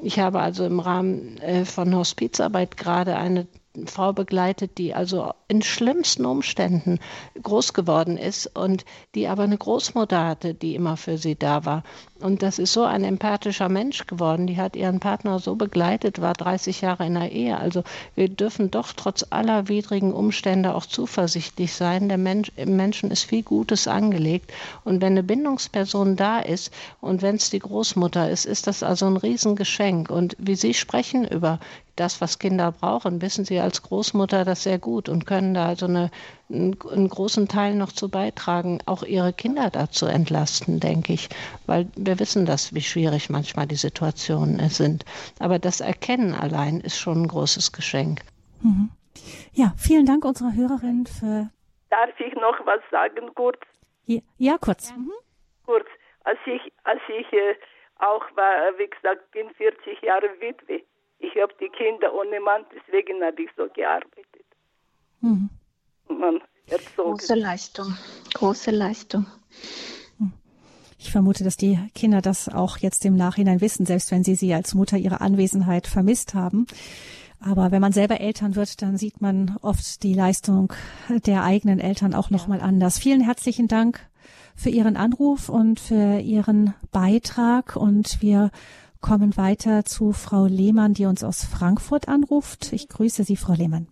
Ich habe also im Rahmen äh, von Hospizarbeit gerade eine Frau begleitet, die also in schlimmsten Umständen groß geworden ist und die aber eine Großmutter hatte, die immer für sie da war. Und das ist so ein empathischer Mensch geworden. Die hat ihren Partner so begleitet, war 30 Jahre in der Ehe. Also wir dürfen doch trotz aller widrigen Umstände auch zuversichtlich sein. Der Mensch, im Menschen ist viel Gutes angelegt. Und wenn eine Bindungsperson da ist und wenn es die Großmutter ist, ist das also ein Riesengeschenk. Und wie Sie sprechen über das, was Kinder brauchen, wissen Sie als Großmutter das sehr gut und können da also eine, einen, großen Teil noch zu beitragen, auch Ihre Kinder dazu entlasten, denke ich, weil wir wissen das, wie schwierig manchmal die Situationen sind. Aber das Erkennen allein ist schon ein großes Geschenk. Mhm. Ja, vielen Dank unserer Hörerin für. Darf ich noch was sagen, kurz? Ja, ja kurz. Mhm. Kurz. Als ich, als ich äh, auch war, wie gesagt, bin 40 Jahre Witwe ich habe die Kinder ohne Mann, deswegen habe ich so gearbeitet. Mhm. Man Große Leistung, große Leistung. Ich vermute, dass die Kinder das auch jetzt im Nachhinein wissen, selbst wenn sie sie als Mutter ihre Anwesenheit vermisst haben. Aber wenn man selber Eltern wird, dann sieht man oft die Leistung der eigenen Eltern auch nochmal anders. Vielen herzlichen Dank für Ihren Anruf und für Ihren Beitrag und wir kommen weiter zu Frau Lehmann, die uns aus Frankfurt anruft. Ich grüße Sie, Frau Lehmann.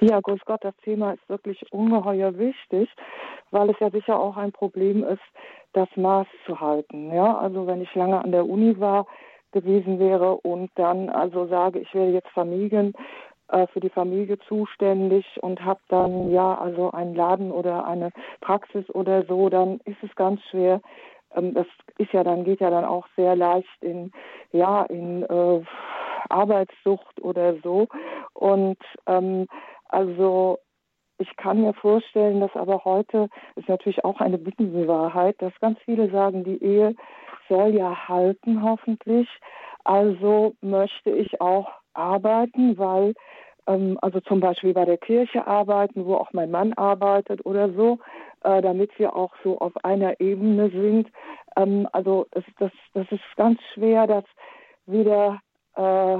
Ja, grüß Gott, das Thema ist wirklich ungeheuer wichtig, weil es ja sicher auch ein Problem ist, das Maß zu halten. Ja, also wenn ich lange an der Uni war, gewesen wäre und dann also sage, ich werde jetzt Familien äh, für die Familie zuständig und habe dann ja also einen Laden oder eine Praxis oder so, dann ist es ganz schwer. Ähm, das ist ja dann geht ja dann auch sehr leicht in ja in äh, Arbeitssucht oder so und ähm, also ich kann mir vorstellen, dass aber heute ist natürlich auch eine Bittenwahrheit, dass ganz viele sagen, die Ehe soll ja halten hoffentlich. Also möchte ich auch arbeiten, weil ähm, also zum Beispiel bei der Kirche arbeiten, wo auch mein Mann arbeitet oder so, äh, damit wir auch so auf einer Ebene sind. Ähm, also es, das, das ist ganz schwer, das wieder äh,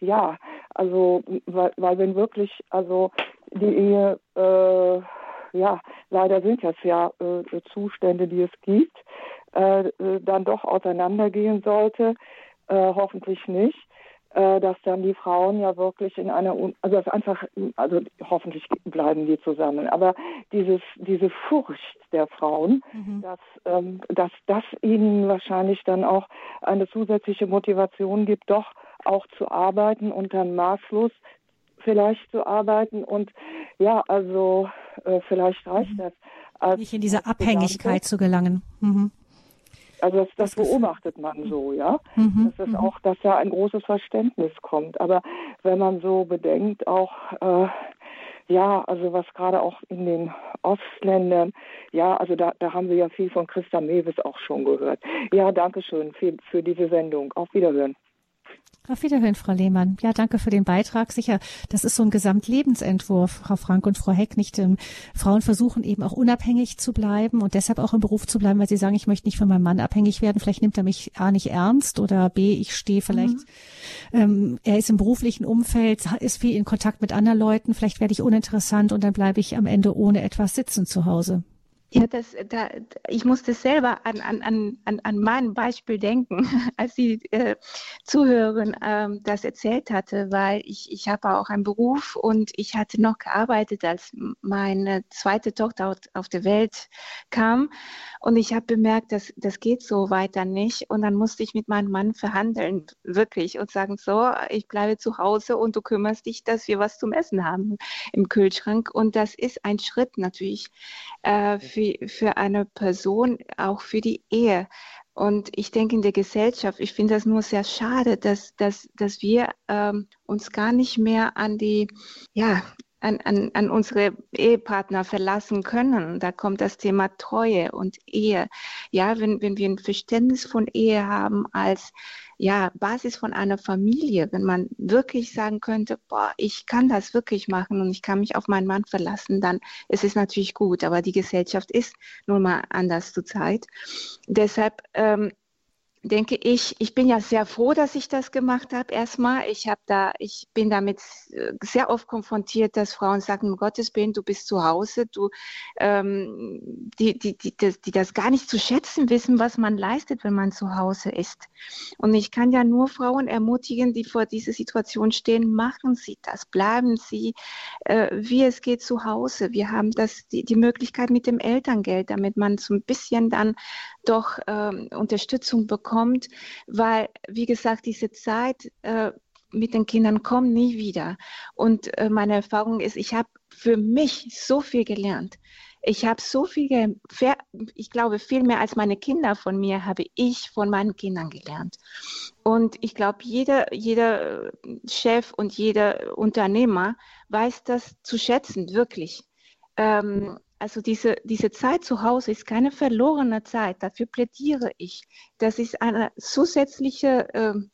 ja, also weil, weil wenn wirklich also die Ehe, äh, ja, leider sind das ja äh, Zustände, die es gibt, äh, dann doch auseinandergehen sollte, äh, hoffentlich nicht, äh, dass dann die Frauen ja wirklich in einer, also das einfach, also hoffentlich bleiben die zusammen, aber dieses, diese Furcht der Frauen, mhm. dass, ähm, dass das ihnen wahrscheinlich dann auch eine zusätzliche Motivation gibt, doch auch zu arbeiten und dann maßlos vielleicht zu arbeiten und ja, also äh, vielleicht reicht mhm. das. Als, Nicht in diese Abhängigkeit zu gelangen. Mhm. Also das, das, beobachtet man so, ja. Mhm. Das ist mhm. auch, dass da ein großes Verständnis kommt. Aber wenn man so bedenkt, auch äh, ja, also was gerade auch in den Ostländern, ja, also da, da haben wir ja viel von Christa Mewes auch schon gehört. Ja, danke schön für, für diese Sendung. Auf Wiederhören. Auf Wiederhören, Frau Lehmann. Ja, danke für den Beitrag. Sicher, das ist so ein Gesamtlebensentwurf, Frau Frank und Frau Heck. Nicht ähm, Frauen versuchen eben auch unabhängig zu bleiben und deshalb auch im Beruf zu bleiben, weil sie sagen, ich möchte nicht von meinem Mann abhängig werden. Vielleicht nimmt er mich A nicht ernst oder B, ich stehe vielleicht, mhm. ähm, er ist im beruflichen Umfeld, ist viel in Kontakt mit anderen Leuten. Vielleicht werde ich uninteressant und dann bleibe ich am Ende ohne etwas sitzen zu Hause. Ja, das, da, ich musste selber an, an, an, an mein Beispiel denken, als die äh, Zuhörerin ähm, das erzählt hatte, weil ich, ich habe auch einen Beruf und ich hatte noch gearbeitet, als meine zweite Tochter auf die Welt kam. Und ich habe bemerkt, dass das geht so weiter nicht. Und dann musste ich mit meinem Mann verhandeln, wirklich, und sagen, so, ich bleibe zu Hause und du kümmerst dich, dass wir was zum Essen haben im Kühlschrank. Und das ist ein Schritt natürlich äh, für, für eine Person, auch für die Ehe. Und ich denke in der Gesellschaft, ich finde das nur sehr schade, dass, dass, dass wir ähm, uns gar nicht mehr an die, ja, an, an, an unsere Ehepartner verlassen können. Da kommt das Thema Treue und Ehe. Ja, wenn, wenn wir ein Verständnis von Ehe haben als ja, Basis von einer Familie, wenn man wirklich sagen könnte, boah, ich kann das wirklich machen und ich kann mich auf meinen Mann verlassen, dann ist es natürlich gut. Aber die Gesellschaft ist nun mal anders zurzeit. Deshalb ähm, denke ich, ich bin ja sehr froh, dass ich das gemacht habe. Erstmal, ich habe da, ich bin damit äh, sehr oft konfrontiert, dass Frauen sagen, um Gottes Willen, du bist zu Hause, du, ähm, die, die, die, die, die das gar nicht zu schätzen wissen, was man leistet, wenn man zu Hause ist. Und ich kann ja nur Frauen ermutigen, die vor dieser Situation stehen, machen Sie das, bleiben Sie, äh, wie es geht zu Hause. Wir haben das, die, die Möglichkeit mit dem Elterngeld, damit man so ein bisschen dann doch ähm, Unterstützung bekommt, weil, wie gesagt, diese Zeit äh, mit den Kindern kommt nie wieder. Und äh, meine Erfahrung ist, ich habe für mich so viel gelernt. Ich habe so viel, ich glaube, viel mehr als meine Kinder von mir habe ich von meinen Kindern gelernt. Und ich glaube, jeder, jeder Chef und jeder Unternehmer weiß das zu schätzen, wirklich. Ähm, also diese, diese Zeit zu Hause ist keine verlorene Zeit, dafür plädiere ich. Das ist eine zusätzliche ähm,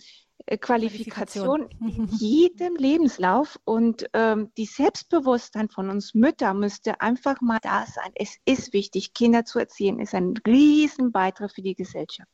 äh, Qualifikation, Qualifikation, in jedem Lebenslauf und ähm, die Selbstbewusstsein von uns Mütter müsste einfach mal da sein. Es ist wichtig, Kinder zu erziehen, ist ein Riesenbeitrag für die Gesellschaft.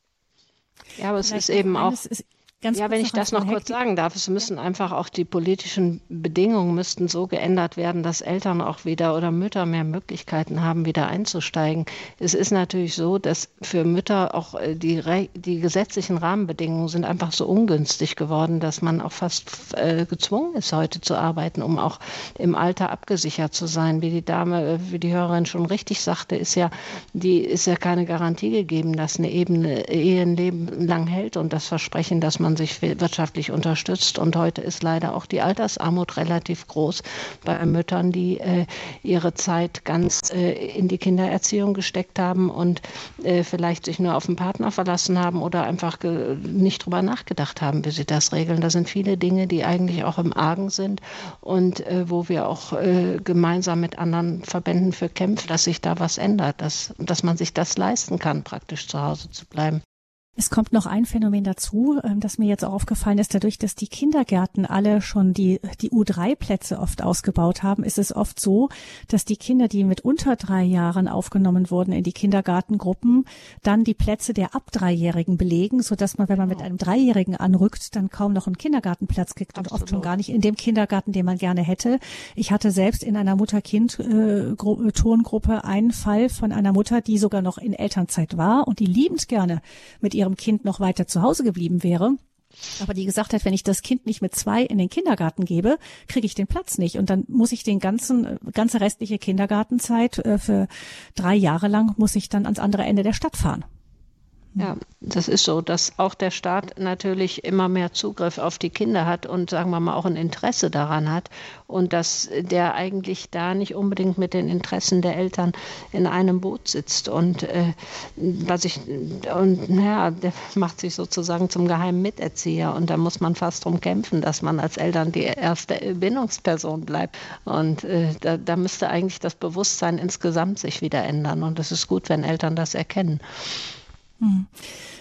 Ja, aber es Vielleicht ist eben auch. Ist, Ganz ja, wenn ich das noch kurz sagen darf, es müssen einfach auch die politischen Bedingungen müssten so geändert werden, dass Eltern auch wieder oder Mütter mehr Möglichkeiten haben, wieder einzusteigen. Es ist natürlich so, dass für Mütter auch äh, die, die gesetzlichen Rahmenbedingungen sind einfach so ungünstig geworden, dass man auch fast äh, gezwungen ist, heute zu arbeiten, um auch im Alter abgesichert zu sein. Wie die Dame, äh, wie die Hörerin schon richtig sagte, ist ja, die ist ja keine Garantie gegeben, dass eine Ebene Ehe ein Leben lang hält und das Versprechen, dass man man sich wirtschaftlich unterstützt. Und heute ist leider auch die Altersarmut relativ groß bei Müttern, die äh, ihre Zeit ganz äh, in die Kindererziehung gesteckt haben und äh, vielleicht sich nur auf den Partner verlassen haben oder einfach nicht drüber nachgedacht haben, wie sie das regeln. Da sind viele Dinge, die eigentlich auch im Argen sind und äh, wo wir auch äh, gemeinsam mit anderen Verbänden für kämpfen, dass sich da was ändert, dass, dass man sich das leisten kann, praktisch zu Hause zu bleiben. Es kommt noch ein Phänomen dazu, ähm, das mir jetzt auch aufgefallen ist. Dadurch, dass die Kindergärten alle schon die, die U3-Plätze oft ausgebaut haben, ist es oft so, dass die Kinder, die mit unter drei Jahren aufgenommen wurden in die Kindergartengruppen, dann die Plätze der ab Dreijährigen belegen, so dass man, wenn man mit einem Dreijährigen anrückt, dann kaum noch einen Kindergartenplatz kriegt und oft schon gar nicht in dem Kindergarten, den man gerne hätte. Ich hatte selbst in einer Mutter-Kind-Tongruppe einen Fall von einer Mutter, die sogar noch in Elternzeit war und die liebend gerne mit ihrem ihrem Kind noch weiter zu Hause geblieben wäre. Aber die gesagt hat, wenn ich das Kind nicht mit zwei in den Kindergarten gebe, kriege ich den Platz nicht. Und dann muss ich den ganzen, ganze restliche Kindergartenzeit äh, für drei Jahre lang muss ich dann ans andere Ende der Stadt fahren. Ja, das ist so, dass auch der Staat natürlich immer mehr Zugriff auf die Kinder hat und sagen wir mal auch ein Interesse daran hat und dass der eigentlich da nicht unbedingt mit den Interessen der Eltern in einem Boot sitzt und äh, was ich und ja, der macht sich sozusagen zum geheimen Miterzieher und da muss man fast drum kämpfen, dass man als Eltern die erste Bindungsperson bleibt und äh, da, da müsste eigentlich das Bewusstsein insgesamt sich wieder ändern und es ist gut, wenn Eltern das erkennen. Hm.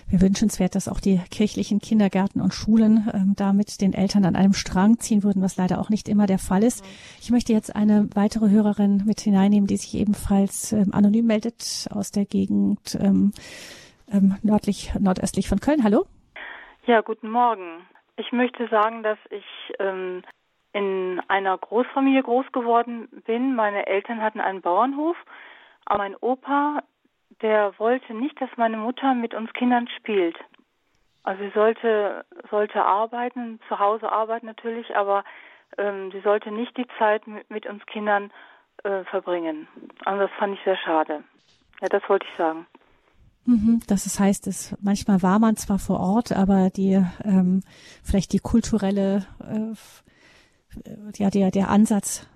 Wir wünschenswert, dass auch die kirchlichen Kindergärten und Schulen ähm, da mit den Eltern an einem Strang ziehen würden, was leider auch nicht immer der Fall ist. Ich möchte jetzt eine weitere Hörerin mit hineinnehmen, die sich ebenfalls ähm, anonym meldet aus der Gegend ähm, ähm, nördlich, nordöstlich von Köln. Hallo? Ja, guten Morgen. Ich möchte sagen, dass ich ähm, in einer Großfamilie groß geworden bin. Meine Eltern hatten einen Bauernhof. Aber mein Opa der wollte nicht, dass meine Mutter mit uns Kindern spielt. Also sie sollte, sollte arbeiten, zu Hause arbeiten natürlich, aber ähm, sie sollte nicht die Zeit mit, mit uns Kindern äh, verbringen. Also das fand ich sehr schade. Ja, das wollte ich sagen. Mhm, das heißt, es manchmal war man zwar vor Ort, aber die ähm, vielleicht die kulturelle äh, ja der der Ansatz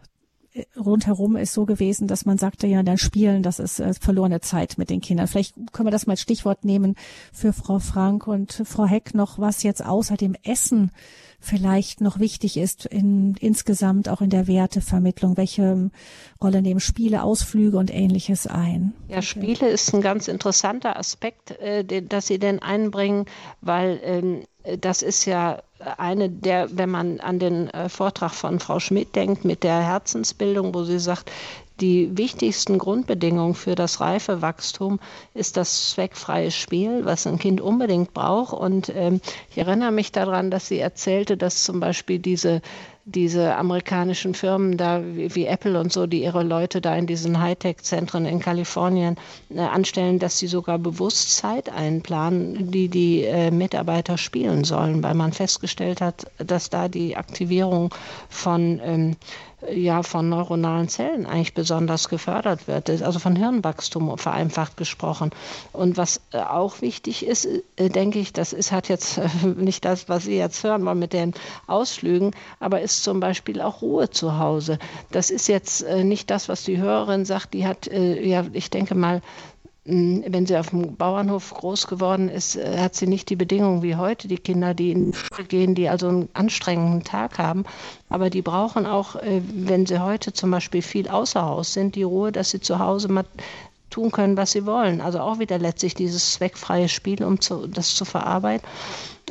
rundherum ist so gewesen, dass man sagte, ja, dann spielen, das ist äh, verlorene Zeit mit den Kindern. Vielleicht können wir das mal als Stichwort nehmen für Frau Frank und Frau Heck noch, was jetzt außer dem Essen vielleicht noch wichtig ist in, insgesamt auch in der Wertevermittlung. Welche Rolle nehmen Spiele, Ausflüge und ähnliches ein? Ja, Spiele ist ein ganz interessanter Aspekt, äh, den, dass Sie denn einbringen, weil ähm, das ist ja eine der, wenn man an den äh, Vortrag von Frau Schmidt denkt mit der Herzensbildung, wo sie sagt, die wichtigsten Grundbedingungen für das reife Wachstum ist das zweckfreie Spiel, was ein Kind unbedingt braucht. Und ähm, ich erinnere mich daran, dass sie erzählte, dass zum Beispiel diese diese amerikanischen Firmen da wie, wie, Apple und so, die ihre Leute da in diesen Hightech-Zentren in Kalifornien äh, anstellen, dass sie sogar bewusst Zeit einplanen, die die äh, Mitarbeiter spielen sollen, weil man festgestellt hat, dass da die Aktivierung von ähm, ja von neuronalen Zellen eigentlich besonders gefördert wird, also von Hirnwachstum vereinfacht gesprochen. Und was äh, auch wichtig ist, äh, denke ich, das ist hat jetzt nicht das, was Sie jetzt hören wollen mit den Ausflügen, aber ist zum Beispiel auch Ruhe zu Hause. Das ist jetzt äh, nicht das, was die Hörerin sagt, die hat, ja, ich denke mal, wenn sie auf dem Bauernhof groß geworden ist, äh, hat sie nicht die Bedingungen wie heute, die Kinder, die in die Schule gehen, die also einen anstrengenden Tag haben. Aber die brauchen auch, äh, wenn sie heute zum Beispiel viel außer Haus sind, die Ruhe, dass sie zu Hause mal tun können, was sie wollen. Also auch wieder letztlich dieses zweckfreie Spiel, um zu, das zu verarbeiten.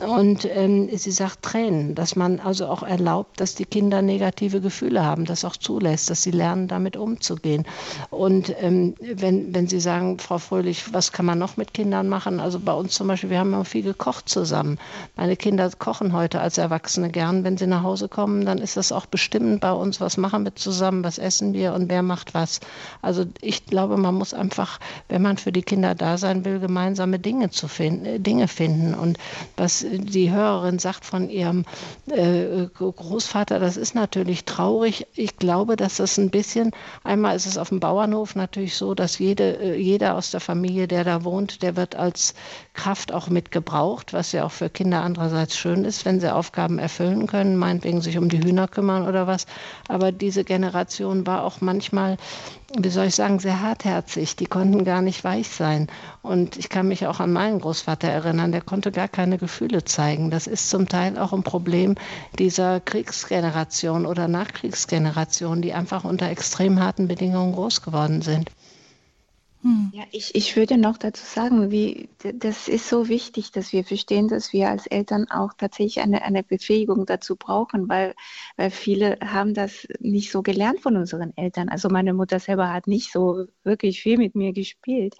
Und ähm, sie sagt Tränen, dass man also auch erlaubt, dass die Kinder negative Gefühle haben, das auch zulässt, dass sie lernen, damit umzugehen. Und ähm, wenn, wenn Sie sagen, Frau Fröhlich, was kann man noch mit Kindern machen? Also bei uns zum Beispiel, wir haben immer viel gekocht zusammen. Meine Kinder kochen heute als Erwachsene gern. Wenn sie nach Hause kommen, dann ist das auch bestimmend bei uns, was machen wir zusammen, was essen wir und wer macht was. Also ich glaube, man muss einfach, wenn man für die Kinder da sein will, gemeinsame Dinge zu finden, Dinge finden. Und was die Hörerin sagt von ihrem äh, Großvater, das ist natürlich traurig. Ich glaube, dass das ein bisschen, einmal ist es auf dem Bauernhof natürlich so, dass jede, äh, jeder aus der Familie, der da wohnt, der wird als Kraft auch mitgebraucht, was ja auch für Kinder andererseits schön ist, wenn sie Aufgaben erfüllen können, meinetwegen sich um die Hühner kümmern oder was. Aber diese Generation war auch manchmal wie soll ich sagen, sehr hartherzig. Die konnten gar nicht weich sein. Und ich kann mich auch an meinen Großvater erinnern, der konnte gar keine Gefühle zeigen. Das ist zum Teil auch ein Problem dieser Kriegsgeneration oder Nachkriegsgeneration, die einfach unter extrem harten Bedingungen groß geworden sind. Hm. Ja, ich, ich würde noch dazu sagen, wie, das ist so wichtig, dass wir verstehen, dass wir als Eltern auch tatsächlich eine, eine Befähigung dazu brauchen, weil, weil viele haben das nicht so gelernt von unseren Eltern. Also meine Mutter selber hat nicht so wirklich viel mit mir gespielt,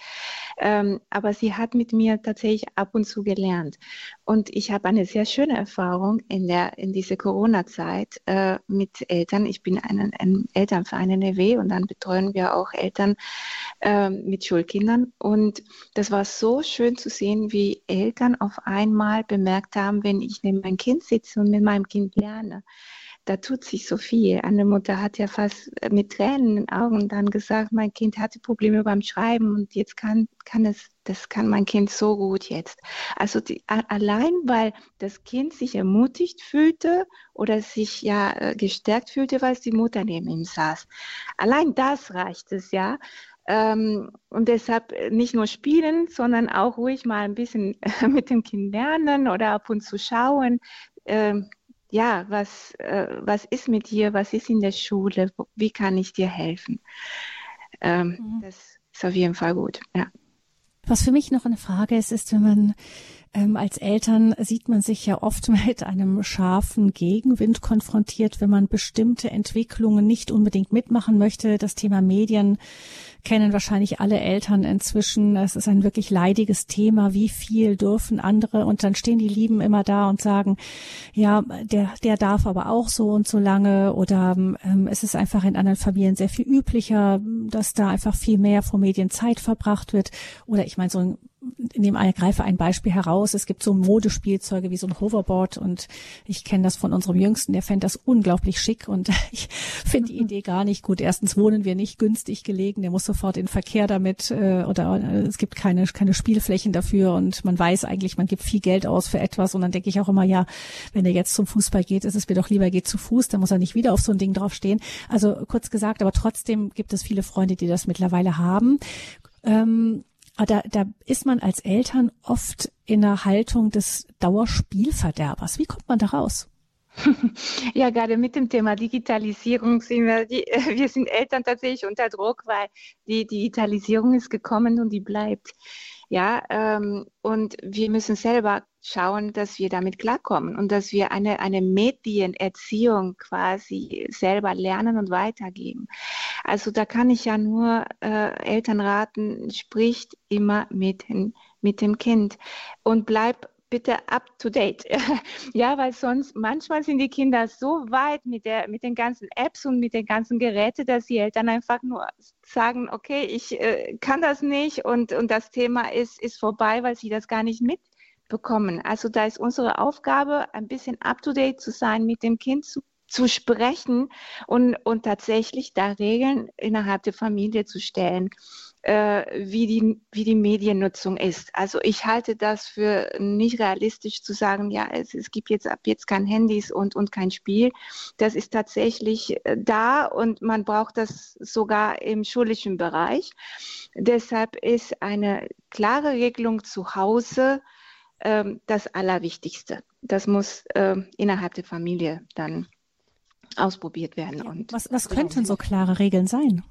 ähm, aber sie hat mit mir tatsächlich ab und zu gelernt. Und ich habe eine sehr schöne Erfahrung in, der, in dieser Corona-Zeit äh, mit Eltern. Ich bin ein, ein Elternverein in NRW und dann betreuen wir auch Eltern, äh, mit Schulkindern. Und das war so schön zu sehen, wie Eltern auf einmal bemerkt haben, wenn ich neben meinem Kind sitze und mit meinem Kind lerne, da tut sich so viel. Eine Mutter hat ja fast mit Tränen in den Augen dann gesagt, mein Kind hatte Probleme beim Schreiben und jetzt kann, kann es, das kann mein Kind so gut jetzt. Also die, allein, weil das Kind sich ermutigt fühlte oder sich ja äh, gestärkt fühlte, weil es die Mutter neben ihm saß. Allein das reicht es ja, ähm, und deshalb nicht nur spielen, sondern auch ruhig mal ein bisschen mit dem Kind lernen oder ab und zu schauen. Ähm, ja, was, äh, was ist mit dir? Was ist in der Schule? Wie kann ich dir helfen? Ähm, mhm. Das ist auf jeden Fall gut. Ja. Was für mich noch eine Frage ist, ist, wenn man ähm, als Eltern sieht man sich ja oft mit einem scharfen Gegenwind konfrontiert, wenn man bestimmte Entwicklungen nicht unbedingt mitmachen möchte. Das Thema Medien kennen wahrscheinlich alle Eltern inzwischen. Es ist ein wirklich leidiges Thema. Wie viel dürfen andere? Und dann stehen die Lieben immer da und sagen, ja, der, der darf aber auch so und so lange. Oder ähm, es ist einfach in anderen Familien sehr viel üblicher, dass da einfach viel mehr vor Medien Zeit verbracht wird. Oder ich meine, so ein nehme greife ein Beispiel heraus. Es gibt so Modespielzeuge wie so ein Hoverboard und ich kenne das von unserem Jüngsten, der fände das unglaublich schick und ich finde die Idee gar nicht gut. Erstens wohnen wir nicht günstig gelegen, der muss sofort in Verkehr damit äh, oder äh, es gibt keine, keine Spielflächen dafür und man weiß eigentlich, man gibt viel Geld aus für etwas und dann denke ich auch immer, ja, wenn er jetzt zum Fußball geht, ist es mir doch lieber, geht zu Fuß, dann muss er nicht wieder auf so ein Ding draufstehen. Also kurz gesagt, aber trotzdem gibt es viele Freunde, die das mittlerweile haben. Ähm, aber da, da ist man als Eltern oft in einer Haltung des Dauerspielverderbers. Wie kommt man da raus? Ja, gerade mit dem Thema Digitalisierung sind wir, die, wir sind Eltern tatsächlich unter Druck, weil die Digitalisierung ist gekommen und die bleibt. Ja, ähm, und wir müssen selber schauen, dass wir damit klarkommen und dass wir eine, eine Medienerziehung quasi selber lernen und weitergeben. Also da kann ich ja nur äh, Eltern raten, spricht immer mit, mit dem Kind und bleib bitte up to date. ja, weil sonst manchmal sind die Kinder so weit mit, der, mit den ganzen Apps und mit den ganzen Geräten, dass die Eltern einfach nur sagen, okay, ich äh, kann das nicht und, und das Thema ist, ist vorbei, weil sie das gar nicht mitbekommen. Also da ist unsere Aufgabe, ein bisschen up to date zu sein, mit dem Kind zu zu sprechen und, und tatsächlich da Regeln innerhalb der Familie zu stellen wie, die, wie die Mediennutzung ist. Also ich halte das für nicht realistisch zu sagen, ja, es, es gibt jetzt ab jetzt kein Handys und, und kein Spiel. Das ist tatsächlich äh, da und man braucht das sogar im schulischen Bereich. Deshalb ist eine klare Regelung zu Hause äh, das Allerwichtigste. Das muss äh, innerhalb der Familie dann ausprobiert werden. Und was, was könnten so klare Regeln sein?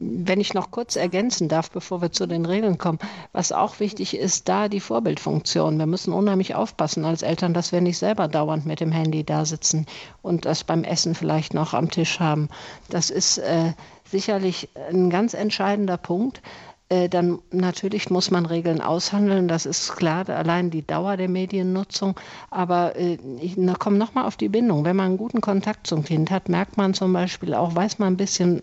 Wenn ich noch kurz ergänzen darf, bevor wir zu den Regeln kommen, was auch wichtig ist, da die Vorbildfunktion. Wir müssen unheimlich aufpassen als Eltern, dass wir nicht selber dauernd mit dem Handy da sitzen und das beim Essen vielleicht noch am Tisch haben. Das ist äh, sicherlich ein ganz entscheidender Punkt. Äh, dann natürlich muss man Regeln aushandeln, das ist klar, allein die Dauer der Mediennutzung. Aber äh, ich komme nochmal auf die Bindung. Wenn man einen guten Kontakt zum Kind hat, merkt man zum Beispiel auch, weiß man ein bisschen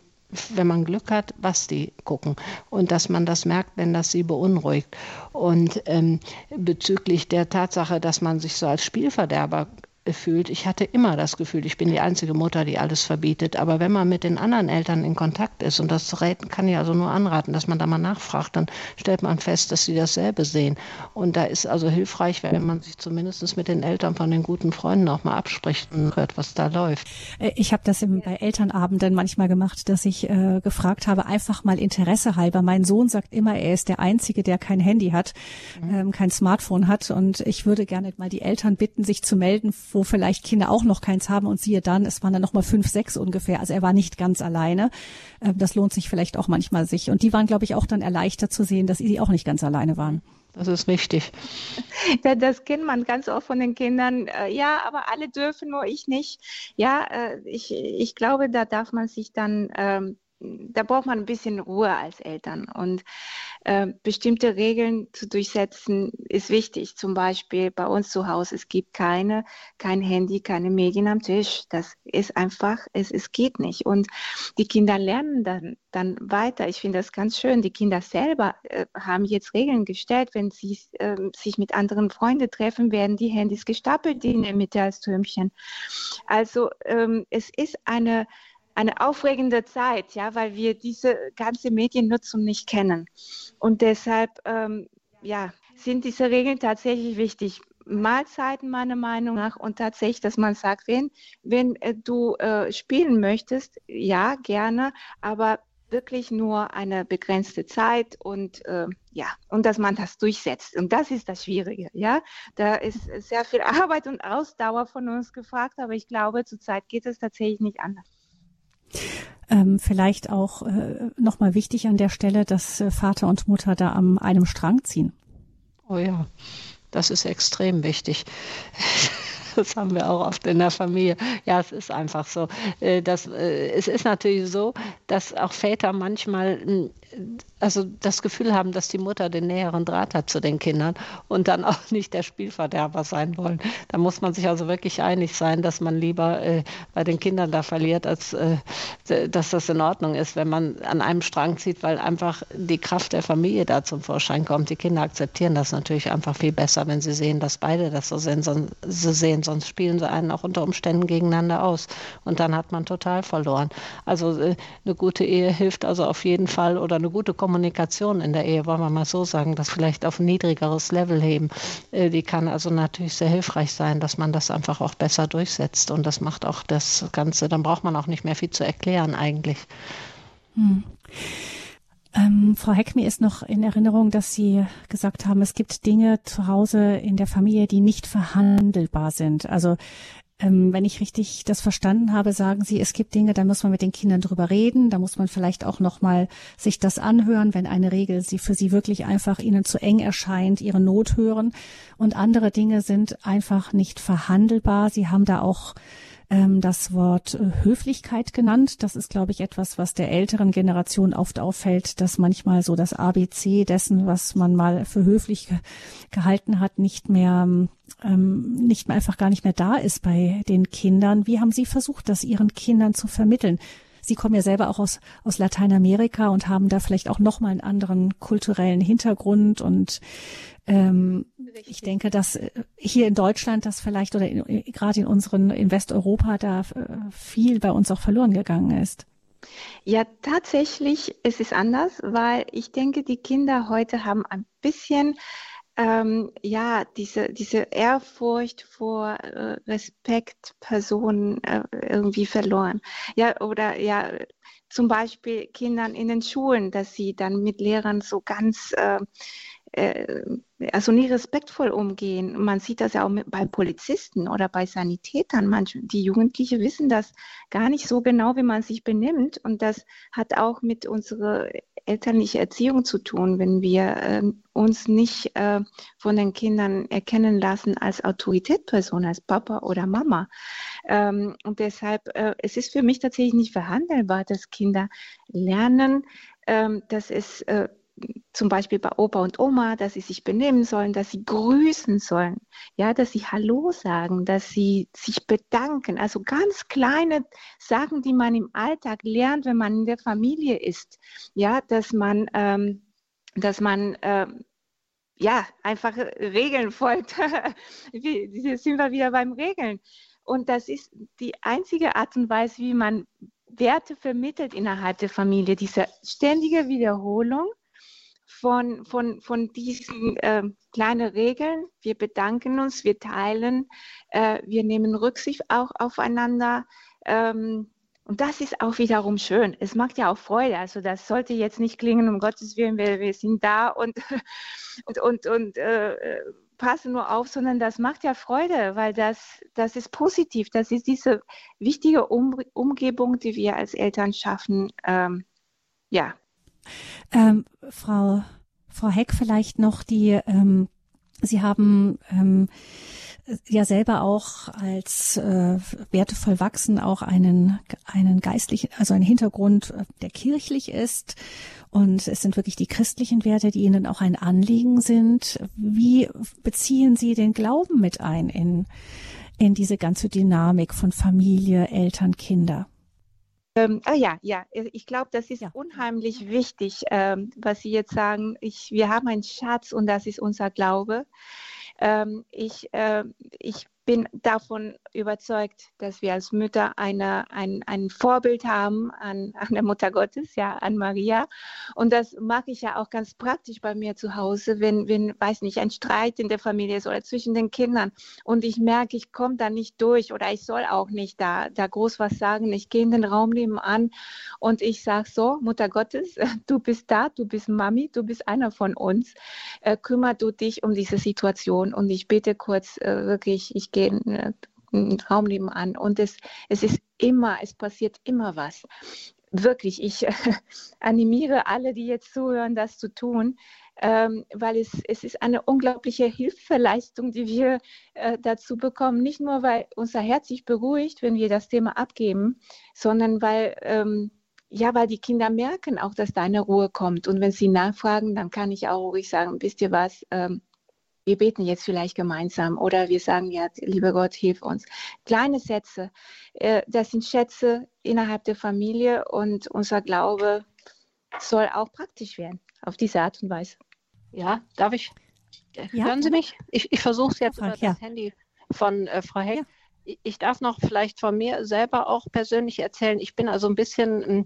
wenn man Glück hat, was die gucken und dass man das merkt, wenn das sie beunruhigt. Und ähm, bezüglich der Tatsache, dass man sich so als Spielverderber fühlt. Ich hatte immer das Gefühl, ich bin die einzige Mutter, die alles verbietet. Aber wenn man mit den anderen Eltern in Kontakt ist, und das kann ich also nur anraten, dass man da mal nachfragt, dann stellt man fest, dass sie dasselbe sehen. Und da ist also hilfreich, wenn man sich zumindest mit den Eltern von den guten Freunden auch mal abspricht und hört, was da läuft. Äh, ich habe das bei Elternabenden manchmal gemacht, dass ich äh, gefragt habe, einfach mal Interesse halber. Mein Sohn sagt immer, er ist der Einzige, der kein Handy hat, mhm. ähm, kein Smartphone hat. Und ich würde gerne mal die Eltern bitten, sich zu melden, wo vielleicht Kinder auch noch keins haben und siehe dann, es waren dann noch mal fünf, sechs ungefähr. Also er war nicht ganz alleine. Ähm, das lohnt sich vielleicht auch manchmal sich. Und die waren, glaube ich, auch dann erleichtert zu sehen, dass sie auch nicht ganz alleine waren. Das ist richtig. Das kennt man ganz oft von den Kindern. Äh, ja, aber alle dürfen, nur ich nicht. Ja, äh, ich, ich glaube, da darf man sich dann ähm, da braucht man ein bisschen Ruhe als Eltern. Und äh, bestimmte Regeln zu durchsetzen ist wichtig. Zum Beispiel bei uns zu Hause, es gibt keine, kein Handy, keine Medien am Tisch. Das ist einfach, es, es geht nicht. Und die Kinder lernen dann, dann weiter. Ich finde das ganz schön. Die Kinder selber äh, haben jetzt Regeln gestellt. Wenn sie äh, sich mit anderen Freunden treffen, werden die Handys gestapelt in der Mitte als Türmchen. Also ähm, es ist eine eine aufregende Zeit, ja, weil wir diese ganze Mediennutzung nicht kennen. Und deshalb, ähm, ja, sind diese Regeln tatsächlich wichtig. Mahlzeiten meiner Meinung nach und tatsächlich, dass man sagt, wenn, wenn äh, du äh, spielen möchtest, ja, gerne, aber wirklich nur eine begrenzte Zeit und äh, ja, und dass man das durchsetzt. Und das ist das Schwierige, ja. Da ist sehr viel Arbeit und Ausdauer von uns gefragt, aber ich glaube, zurzeit geht es tatsächlich nicht anders. Ähm, vielleicht auch äh, nochmal wichtig an der Stelle, dass äh, Vater und Mutter da am einem Strang ziehen. Oh ja, das ist extrem wichtig. Das haben wir auch oft in der Familie. Ja, es ist einfach so. Äh, das, äh, es ist natürlich so, dass auch Väter manchmal also das Gefühl haben, dass die Mutter den näheren Draht hat zu den Kindern und dann auch nicht der Spielverderber sein wollen. Da muss man sich also wirklich einig sein, dass man lieber äh, bei den Kindern da verliert, als äh, dass das in Ordnung ist, wenn man an einem Strang zieht, weil einfach die Kraft der Familie da zum Vorschein kommt. Die Kinder akzeptieren das natürlich einfach viel besser, wenn sie sehen, dass beide das so sehen, sonst, so sehen, sonst spielen sie einen auch unter Umständen gegeneinander aus und dann hat man total verloren. Also äh, eine gute Ehe hilft also auf jeden Fall oder eine gute Kommunikation in der Ehe, wollen wir mal so sagen, das vielleicht auf ein niedrigeres Level heben, äh, die kann also natürlich sehr hilfreich sein, dass man das einfach auch besser durchsetzt. Und das macht auch das Ganze, dann braucht man auch nicht mehr viel zu erklären eigentlich. Hm. Ähm, Frau Heck, mir ist noch in Erinnerung, dass Sie gesagt haben, es gibt Dinge zu Hause in der Familie, die nicht verhandelbar sind. Also ähm, wenn ich richtig das verstanden habe, sagen Sie, es gibt Dinge, da muss man mit den Kindern drüber reden, da muss man vielleicht auch noch mal sich das anhören, wenn eine Regel sie für sie wirklich einfach ihnen zu eng erscheint, ihre Not hören. Und andere Dinge sind einfach nicht verhandelbar. Sie haben da auch ähm, das Wort äh, Höflichkeit genannt. Das ist, glaube ich, etwas, was der älteren Generation oft auffällt, dass manchmal so das ABC dessen, was man mal für höflich gehalten hat, nicht mehr ähm, nicht mehr einfach gar nicht mehr da ist bei den Kindern. Wie haben Sie versucht, das Ihren Kindern zu vermitteln? Sie kommen ja selber auch aus, aus Lateinamerika und haben da vielleicht auch nochmal einen anderen kulturellen Hintergrund und ähm, ich denke, dass äh, hier in Deutschland das vielleicht oder in, gerade in unseren in Westeuropa da äh, viel bei uns auch verloren gegangen ist. Ja, tatsächlich ist es anders, weil ich denke, die Kinder heute haben ein bisschen ähm, ja, diese, diese Ehrfurcht vor äh, Respektpersonen äh, irgendwie verloren. Ja, oder ja, zum Beispiel Kindern in den Schulen, dass sie dann mit Lehrern so ganz äh, also nie respektvoll umgehen. Man sieht das ja auch mit, bei Polizisten oder bei Sanitätern. Manche, die Jugendlichen wissen das gar nicht so genau, wie man sich benimmt. Und das hat auch mit unserer elterlichen Erziehung zu tun, wenn wir äh, uns nicht äh, von den Kindern erkennen lassen als Autoritätsperson, als Papa oder Mama. Ähm, und deshalb, äh, es ist für mich tatsächlich nicht verhandelbar, dass Kinder lernen, ähm, dass es äh, zum Beispiel bei Opa und Oma, dass sie sich benehmen sollen, dass sie grüßen sollen, ja, dass sie Hallo sagen, dass sie sich bedanken. Also ganz kleine Sachen, die man im Alltag lernt, wenn man in der Familie ist, ja, dass man, ähm, dass man ähm, ja einfach Regeln folgt. Hier sind wir wieder beim Regeln. Und das ist die einzige Art und Weise, wie man Werte vermittelt innerhalb der Familie, diese ständige Wiederholung von, von, von diesen äh, kleinen Regeln. Wir bedanken uns, wir teilen, äh, wir nehmen Rücksicht auch aufeinander. Ähm, und das ist auch wiederum schön. Es macht ja auch Freude. Also das sollte jetzt nicht klingen, um Gottes Willen, wir, wir sind da und, und, und, und äh, passen nur auf, sondern das macht ja Freude, weil das, das ist positiv. Das ist diese wichtige um Umgebung, die wir als Eltern schaffen. Ähm, ja. Ähm, Frau, Frau Heck, vielleicht noch die, ähm, Sie haben ähm, ja selber auch als äh, wertevoll wachsen auch einen einen geistlichen, also einen Hintergrund, äh, der kirchlich ist. Und es sind wirklich die christlichen Werte, die Ihnen auch ein Anliegen sind. Wie beziehen Sie den Glauben mit ein in, in diese ganze Dynamik von Familie, Eltern, Kinder? Ähm, ah ja, ja, ich glaube, das ist ja. unheimlich wichtig, ähm, was Sie jetzt sagen. Ich, wir haben einen Schatz und das ist unser Glaube. Ähm, ich, äh, ich bin davon überzeugt, dass wir als Mütter eine, ein, ein Vorbild haben an, an der Mutter Gottes, ja, an Maria. Und das mag ich ja auch ganz praktisch bei mir zu Hause, wenn, wenn, weiß nicht, ein Streit in der Familie ist oder zwischen den Kindern und ich merke, ich komme da nicht durch oder ich soll auch nicht da, da groß was sagen. Ich gehe in den Raum nebenan und ich sage so, Mutter Gottes, du bist da, du bist Mami, du bist einer von uns. Äh, kümmer du dich um diese Situation und ich bitte kurz äh, wirklich, ich gehe in den Raum nebenan und es, es ist immer, es passiert immer was. Wirklich, ich äh, animiere alle, die jetzt zuhören, das zu tun, ähm, weil es, es ist eine unglaubliche Hilfeleistung, die wir äh, dazu bekommen. Nicht nur, weil unser Herz sich beruhigt, wenn wir das Thema abgeben, sondern weil, ähm, ja, weil die Kinder merken auch, dass da eine Ruhe kommt. Und wenn sie nachfragen, dann kann ich auch ruhig sagen, wisst ihr was, ähm, wir beten jetzt vielleicht gemeinsam oder wir sagen ja, lieber Gott, hilf uns. Kleine Sätze, äh, das sind Schätze innerhalb der Familie und unser Glaube soll auch praktisch werden, auf diese Art und Weise. Ja, darf ich? Ja. Hören Sie mich? Ich, ich versuche es jetzt über ja. das Handy von äh, Frau Heck. Ja ich darf noch vielleicht von mir selber auch persönlich erzählen. Ich bin also ein bisschen ein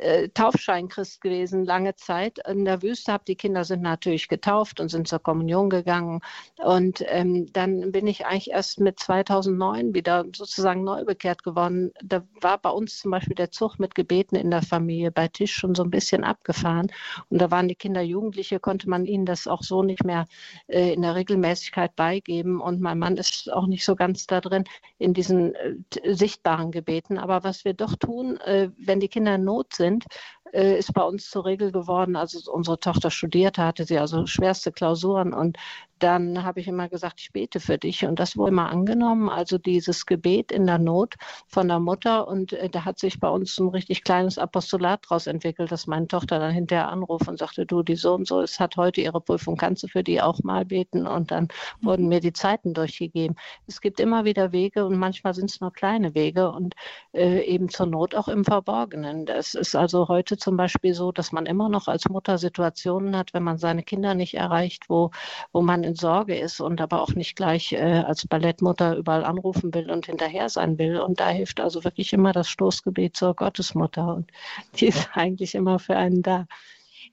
äh, Taufscheinchrist gewesen, lange Zeit in der Wüste. Hab, die Kinder sind natürlich getauft und sind zur Kommunion gegangen. Und ähm, dann bin ich eigentlich erst mit 2009 wieder sozusagen neu bekehrt geworden. Da war bei uns zum Beispiel der Zug mit Gebeten in der Familie bei Tisch schon so ein bisschen abgefahren. Und da waren die Kinder Jugendliche, konnte man ihnen das auch so nicht mehr äh, in der Regelmäßigkeit beigeben. Und mein Mann ist auch nicht so ganz da drin in diesen äh, sichtbaren Gebeten. Aber was wir doch tun, äh, wenn die Kinder in Not sind, sind, äh, ist bei uns zur Regel geworden. Also unsere Tochter studierte, hatte sie also schwerste Klausuren und dann habe ich immer gesagt, ich bete für dich. Und das wurde immer angenommen, also dieses Gebet in der Not von der Mutter. Und äh, da hat sich bei uns ein richtig kleines Apostolat daraus entwickelt, dass meine Tochter dann hinterher anruft und sagte, du, die so und so, es hat heute ihre Prüfung, kannst du für die auch mal beten? Und dann wurden mir die Zeiten durchgegeben. Es gibt immer wieder Wege und manchmal sind es nur kleine Wege und äh, eben zur Not auch im Verborgenen. Das ist also heute zum Beispiel so, dass man immer noch als Mutter Situationen hat, wenn man seine Kinder nicht erreicht, wo, wo man in Sorge ist und aber auch nicht gleich äh, als Ballettmutter überall anrufen will und hinterher sein will. Und da hilft also wirklich immer das Stoßgebet zur Gottesmutter und die ist eigentlich immer für einen da.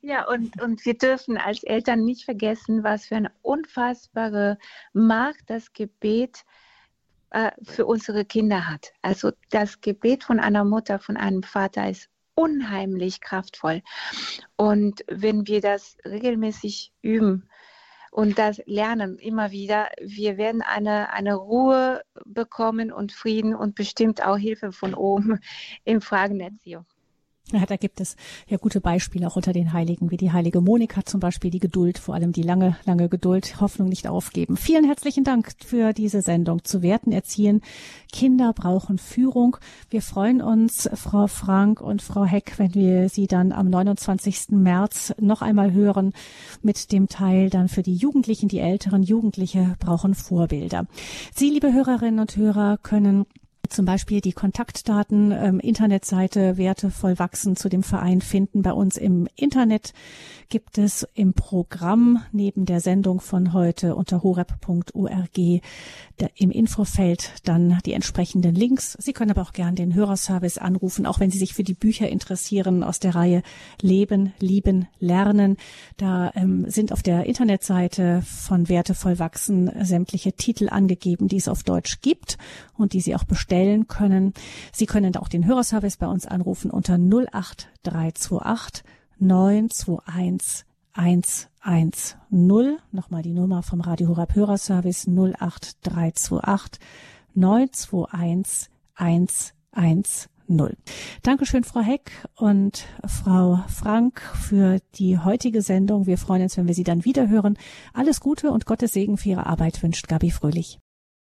Ja, und, und wir dürfen als Eltern nicht vergessen, was für eine unfassbare Macht das Gebet äh, für unsere Kinder hat. Also das Gebet von einer Mutter, von einem Vater ist unheimlich kraftvoll. Und wenn wir das regelmäßig üben und das lernen immer wieder, wir werden eine, eine Ruhe bekommen und Frieden und bestimmt auch Hilfe von oben in Fragen der Erziehung. Ja, da gibt es ja gute Beispiele auch unter den Heiligen, wie die heilige Monika zum Beispiel, die Geduld, vor allem die lange, lange Geduld, Hoffnung nicht aufgeben. Vielen herzlichen Dank für diese Sendung zu Werten erziehen. Kinder brauchen Führung. Wir freuen uns, Frau Frank und Frau Heck, wenn wir Sie dann am 29. März noch einmal hören mit dem Teil dann für die Jugendlichen, die älteren Jugendliche brauchen Vorbilder. Sie, liebe Hörerinnen und Hörer, können zum Beispiel die Kontaktdaten, ähm, Internetseite Wertevoll wachsen zu dem Verein finden. Bei uns im Internet gibt es im Programm neben der Sendung von heute unter horep.org im Infofeld dann die entsprechenden Links. Sie können aber auch gern den Hörerservice anrufen, auch wenn Sie sich für die Bücher interessieren aus der Reihe Leben, Lieben, Lernen. Da ähm, sind auf der Internetseite von Wertevoll wachsen sämtliche Titel angegeben, die es auf Deutsch gibt und die Sie auch bestellen können. Sie können auch den Hörerservice bei uns anrufen unter 08328 921 110. Nochmal die Nummer vom Radio Horab Hörerservice 08328 921 110. Dankeschön, Frau Heck und Frau Frank, für die heutige Sendung. Wir freuen uns, wenn wir Sie dann wieder. Alles Gute und Gottes Segen für Ihre Arbeit wünscht Gabi Fröhlich.